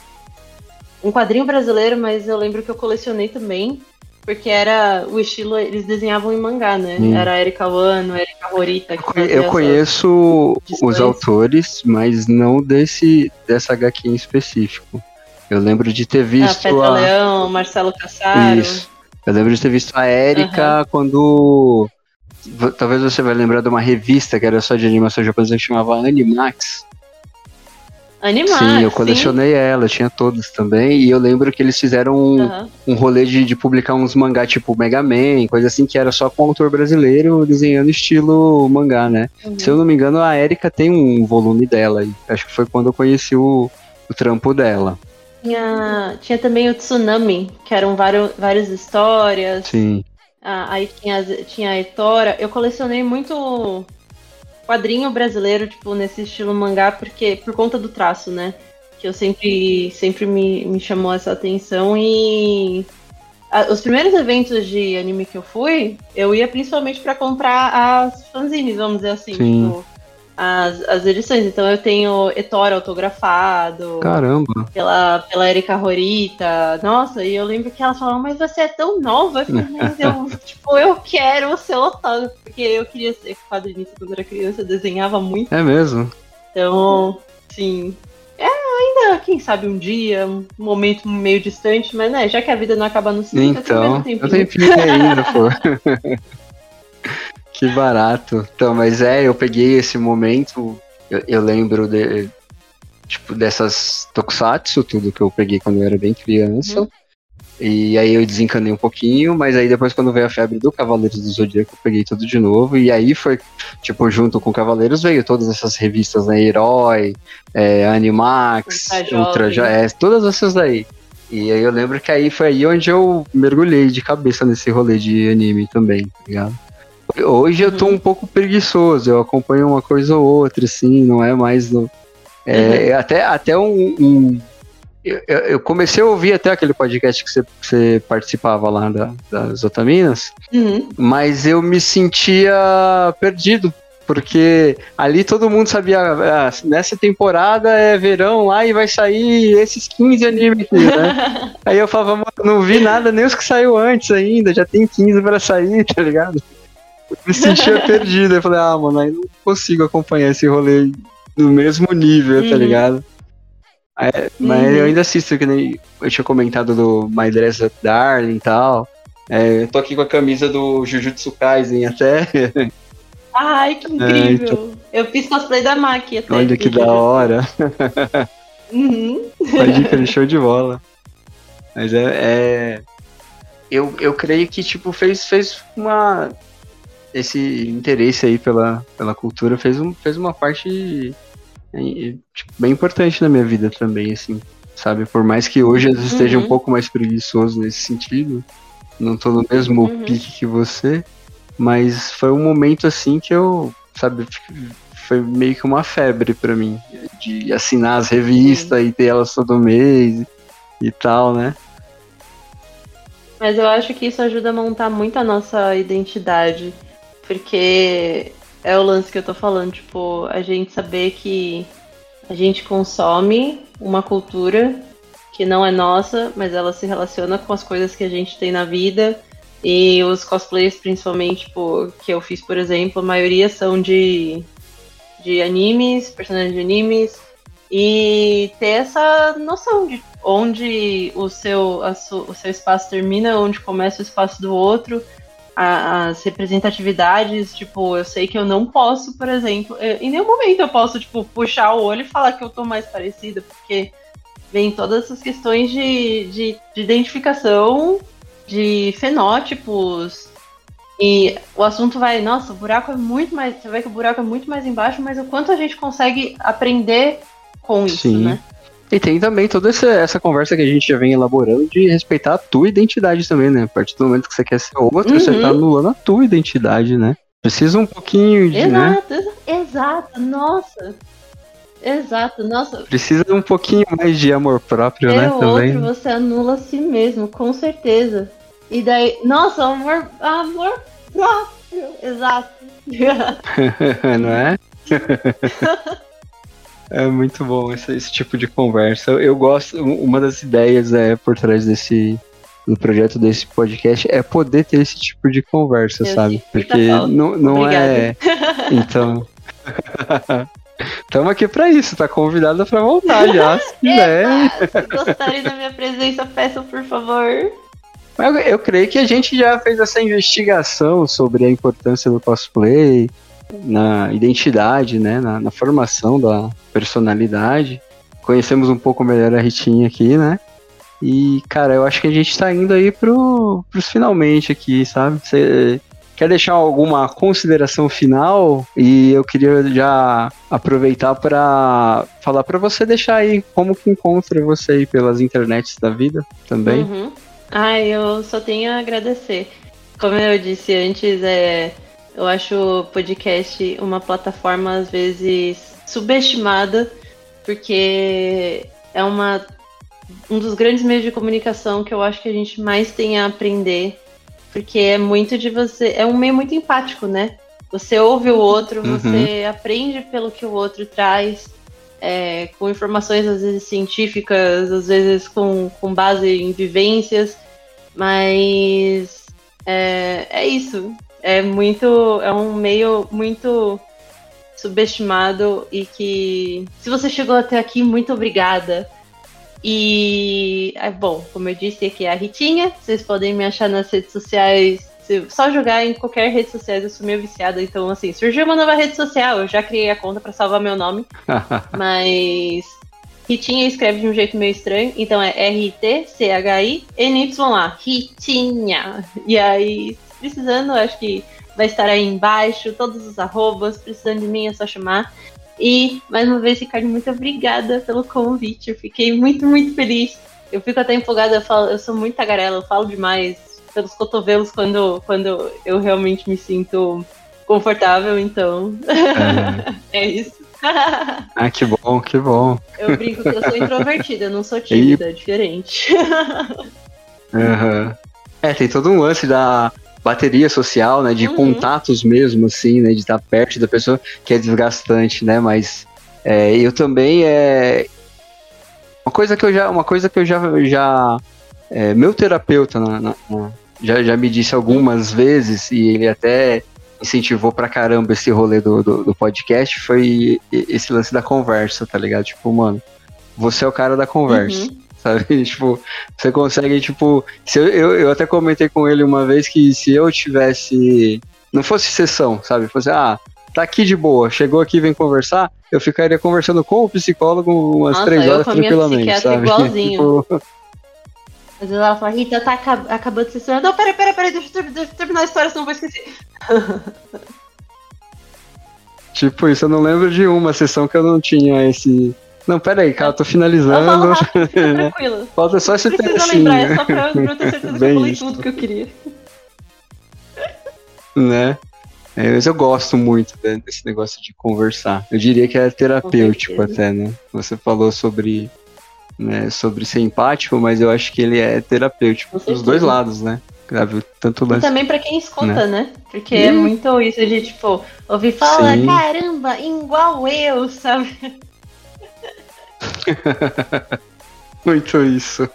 Um quadrinho brasileiro, mas eu lembro que eu colecionei também. Porque era o estilo, eles desenhavam em mangá, né? Hum. Era a Erika Wano, Erika Horita. Eu conheço os autores, mas não desse dessa HQ em específico. Eu lembro de ter Ah, visto Petra a... Leão, Marcelo Cassaro. Isso. Eu lembro de ter visto a Erika quando. v- Talvez você vai lembrar de uma revista que era só de animação japonesa que chamava Animax. Animais. sim, eu colecionei ela, eu tinha todas também. E eu lembro que eles fizeram um, Aham. um rolê de, de publicar uns mangá tipo Mega Man, coisa assim, que era só com autor brasileiro desenhando estilo mangá, né? Uhum. Se eu não me engano, a Erika tem um volume dela. e Acho que foi quando eu conheci o, o trampo dela. Tinha, tinha também o Tsunami, que eram vários, várias histórias. Sim. Ah, aí tinha, tinha a Etora. Eu colecionei muito quadrinho brasileiro, tipo, nesse estilo mangá, porque por conta do traço, né? Que eu sempre, sempre me, me chamou essa atenção e a- os primeiros eventos de anime que eu fui, eu ia principalmente pra comprar as fanzines, vamos dizer assim, Sim. tipo, as, as edições. Então eu tenho Etora autografado Caramba. pela, pela Erika Horita. Nossa, e eu lembro que elas falavam, mas você é tão nova. Eu falei, mas eu, tipo, eu quero o seu autógrafo. Porque eu queria ser quadrinista quando era criança, eu desenhava muito. É mesmo. Então, sim. É, ainda, quem sabe um dia, um momento meio distante, mas né, já que a vida não acaba no 5, Então, tem eu mais um tempinho. tenho filho ainda, pô. que barato. Então, mas é, eu peguei esse momento, eu, eu lembro de, tipo, dessas tokusatsu, tudo que eu peguei quando eu era bem criança. Uhum. E aí eu desencanei um pouquinho, mas aí depois quando veio a febre do Cavaleiros do Zodíaco, eu peguei tudo de novo. E aí foi, tipo, junto com Cavaleiros veio todas essas revistas, né? Herói, é, Animax, Ultra. Ultra é, todas essas daí. E aí eu lembro que aí foi aí onde eu mergulhei de cabeça nesse rolê de anime também, tá ligado? Hoje eu tô Uhum. um pouco preguiçoso, eu acompanho uma coisa ou outra, assim, não é mais no. É, até, até um. um- eu, eu- comecei a ouvir até aquele podcast que você, que você participava lá da, das Otaminas, Uhum. mas eu me sentia perdido. Porque ali todo mundo sabia, ah, nessa temporada é verão lá e vai sair esses 15 animes né? Aí eu falava, mano, não vi nada, nem os que saiu antes ainda, já tem 15 pra sair, tá ligado? Eu me sentia perdido. Eu falei, ah, mano, aí não consigo acompanhar esse rolê no mesmo nível, tá Uhum. ligado? Aí, Mas Uhum. eu ainda assisto, que nem eu tinha comentado do My Dress Up Darling e tal. É, eu tô aqui com a camisa do Jujutsu Kaisen até. Ai, que incrível! Eu fiz cosplay da Maki até. É, Olha que da hora. Uhum. Pode ir, show de bola. Mas é. é- Eu, eu creio que, tipo, fez, fez uma. Esse interesse aí pela, pela cultura fez, um, fez uma parte é, é, tipo, bem importante na minha vida também, assim. Sabe? Por mais que hoje eu esteja um Uhum. pouco mais preguiçoso nesse sentido, não tô no mesmo Uhum. pique que você, mas foi um momento assim que eu, sabe, foi meio que uma febre pra mim, de assinar as revistas e ter elas todo mês e tal, né? Mas eu acho que isso ajuda a montar muito a nossa identidade. Porque é o lance que eu tô falando, tipo, a gente saber que a gente consome uma cultura que não é nossa, mas ela se relaciona com as coisas que a gente tem na vida. E os cosplays, principalmente, tipo, que eu fiz, por exemplo, a maioria são de de animes, personagens de animes, e ter essa noção de onde o seu, su, o seu espaço termina, onde começa o espaço do outro, a, as representatividades, tipo, eu sei que eu não posso, por exemplo, eu, em nenhum momento eu posso, tipo, puxar o olho e falar que eu tô mais parecida, porque vem todas essas questões de, de, de identificação, de fenótipos, e o assunto vai, nossa, o buraco é muito mais. Você vê que o buraco é muito mais embaixo, mas o quanto a gente consegue aprender com isso, Sim. né? E tem também toda essa, essa conversa que a gente já vem elaborando de respeitar a tua identidade também, né? A partir do momento que você quer ser outro, uhum. você tá anulando a tua identidade, né? Precisa um pouquinho de. Exato, né? exato, nossa. Exato, nossa. Precisa um pouquinho mais de amor próprio, é né? O também. outro, você anula a si mesmo, com certeza. E daí, nossa, amor, amor próprio, exato. Não é? É muito bom esse, esse tipo de conversa. Eu, eu, gosto, uma das ideias é por trás desse do projeto desse podcast é poder ter esse tipo de conversa, eu sabe? Porque não, não é. Então. Estamos aqui para isso, tá convidada para voltar já, se quiser. se gostarem da minha presença, peçam por favor. Eu, eu creio que a gente já fez essa investigação sobre a importância do cosplay, na identidade, né, na, na, formação da personalidade. Conhecemos um pouco melhor a Ritinha aqui, né? E, cara, eu acho que a gente tá indo aí pro, pros finalmente aqui, sabe? Você quer deixar alguma consideração final? E eu queria já aproveitar para falar para você deixar aí como que encontra você aí pelas internets da vida também. Uhum. Ah, eu só tenho a agradecer. Como eu disse antes, é eu acho o podcast uma plataforma, às vezes, subestimada, porque é uma, um dos grandes meios de comunicação que eu acho que a gente mais tem a aprender. Porque é muito de você. É um meio muito empático, né? Você ouve o outro, uhum. você aprende pelo que o outro traz, é, com informações às vezes científicas, às vezes com, com base em vivências, mas é, é isso é muito. É um meio muito subestimado e que. Se você chegou até aqui, muito obrigada. E. É bom, como eu disse, aqui é a Ritinha. Vocês podem me achar nas redes sociais. Só jogar em qualquer rede social, eu sou meio viciada, então assim, surgiu uma nova rede social, eu já criei a conta para salvar meu nome. mas Ritinha escreve de um jeito meio estranho, então é R-T-C-H-I-N-Y-A. Ritinha. E aí, precisando, acho que vai estar aí embaixo, todos os arrobas, precisando de mim é só chamar. E, mais uma vez, Ricardo, muito obrigada pelo convite. Eu fiquei muito, muito feliz. Eu fico até empolgada, eu, falo, eu sou muito tagarela, eu falo demais pelos cotovelos quando, quando eu realmente me sinto confortável, então. É, é isso. ah, que bom, que bom. Eu brinco que eu sou introvertida, eu não sou tímida, e... é diferente. Uhum. É, tem todo um lance da bateria social, né? De uhum. contatos mesmo, assim, né? De estar perto da pessoa, que é desgastante, né? Mas é, eu também é uma coisa que eu já, uma coisa que eu já, já é, meu terapeuta na, na, na, já, já me disse algumas vezes e ele até incentivou pra caramba esse rolê do, do, do podcast foi esse lance da conversa, tá ligado? Tipo, mano, você é o cara da conversa. Uhum sabe? tipo, você consegue, tipo. Se eu, eu, eu, até comentei com ele uma vez que se eu tivesse. Não fosse sessão, sabe? Fosse, ah, tá aqui de boa, chegou aqui vem conversar, eu ficaria conversando com o psicólogo umas Nossa, três horas tranquilamente, sabe? Igualzinho. tipo... Vezes ela fala, Rita, tá acabando de sessão. Não, pera, pera, pera, deixa eu terminar a história, senão eu vou esquecer. tipo isso, eu não lembro de uma sessão que eu não tinha esse não, pera aí, cara, eu tô finalizando. Eu rápido, tranquilo. Falta só esse Precisa lembrar, é só pra, pra eu ter certeza que eu falei isso. tudo que eu queria. Né? É, mas eu gosto muito desse negócio de conversar. Eu diria que é terapêutico até, né? Você falou sobre, né, sobre ser empático, mas eu acho que ele é terapêutico dos dois lados, né? Tanto lance, e também para quem escuta, né? né? Porque é muito isso de, tipo, ouvir falar, caramba, igual eu, sabe? muito isso.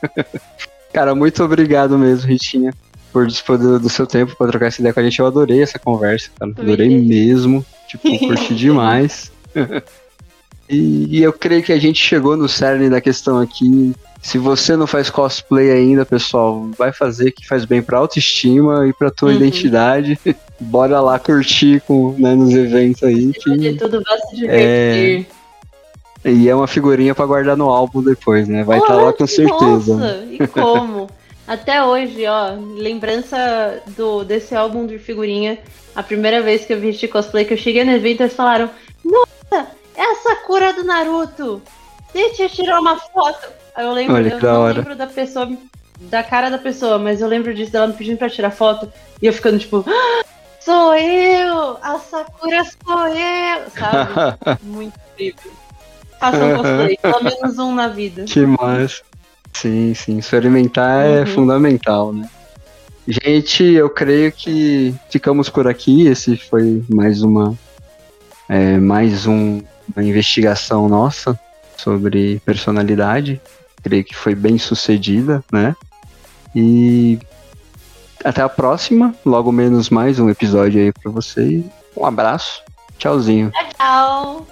Cara, muito obrigado mesmo, Ritinha, por dispor do, seu tempo para trocar essa ideia com a gente. Eu adorei essa conversa, cara. Adorei mesmo. Tipo, curti demais. e, e eu creio que a gente chegou no cerne da questão aqui. Se você não faz cosplay ainda, pessoal, vai fazer que faz bem pra autoestima e pra tua Uhum. identidade. Bora lá curtir com, né, nos eventos aí. De Que, tudo, vai se divertir. E é uma figurinha pra guardar no álbum depois, né? Vai estar Olha, lá com certeza. Nossa, e como? Até hoje, ó, lembrança do, desse álbum de figurinha. A primeira vez que eu vesti cosplay, que eu cheguei no evento, eles falaram: Nossa, é a Sakura do Naruto! Deixa eu tirar uma foto. Aí eu lembro, Olha eu não hora. lembro da pessoa, da cara da pessoa, mas eu lembro disso dela me pedindo pra tirar foto. E eu ficando tipo, "Ah, sou eu! A Sakura sou eu! Sabe? Muito incrível. Façam cosplay, pelo menos um na vida. Que massa. Sim, sim. Experimentar é Uhum. fundamental, né? Gente, eu creio que ficamos por aqui. Esse foi mais uma. é, mais um- uma investigação nossa sobre personalidade. Creio que foi bem sucedida, né? E até a próxima. Logo menos mais um episódio aí pra vocês. Um abraço. Tchauzinho. Tchau!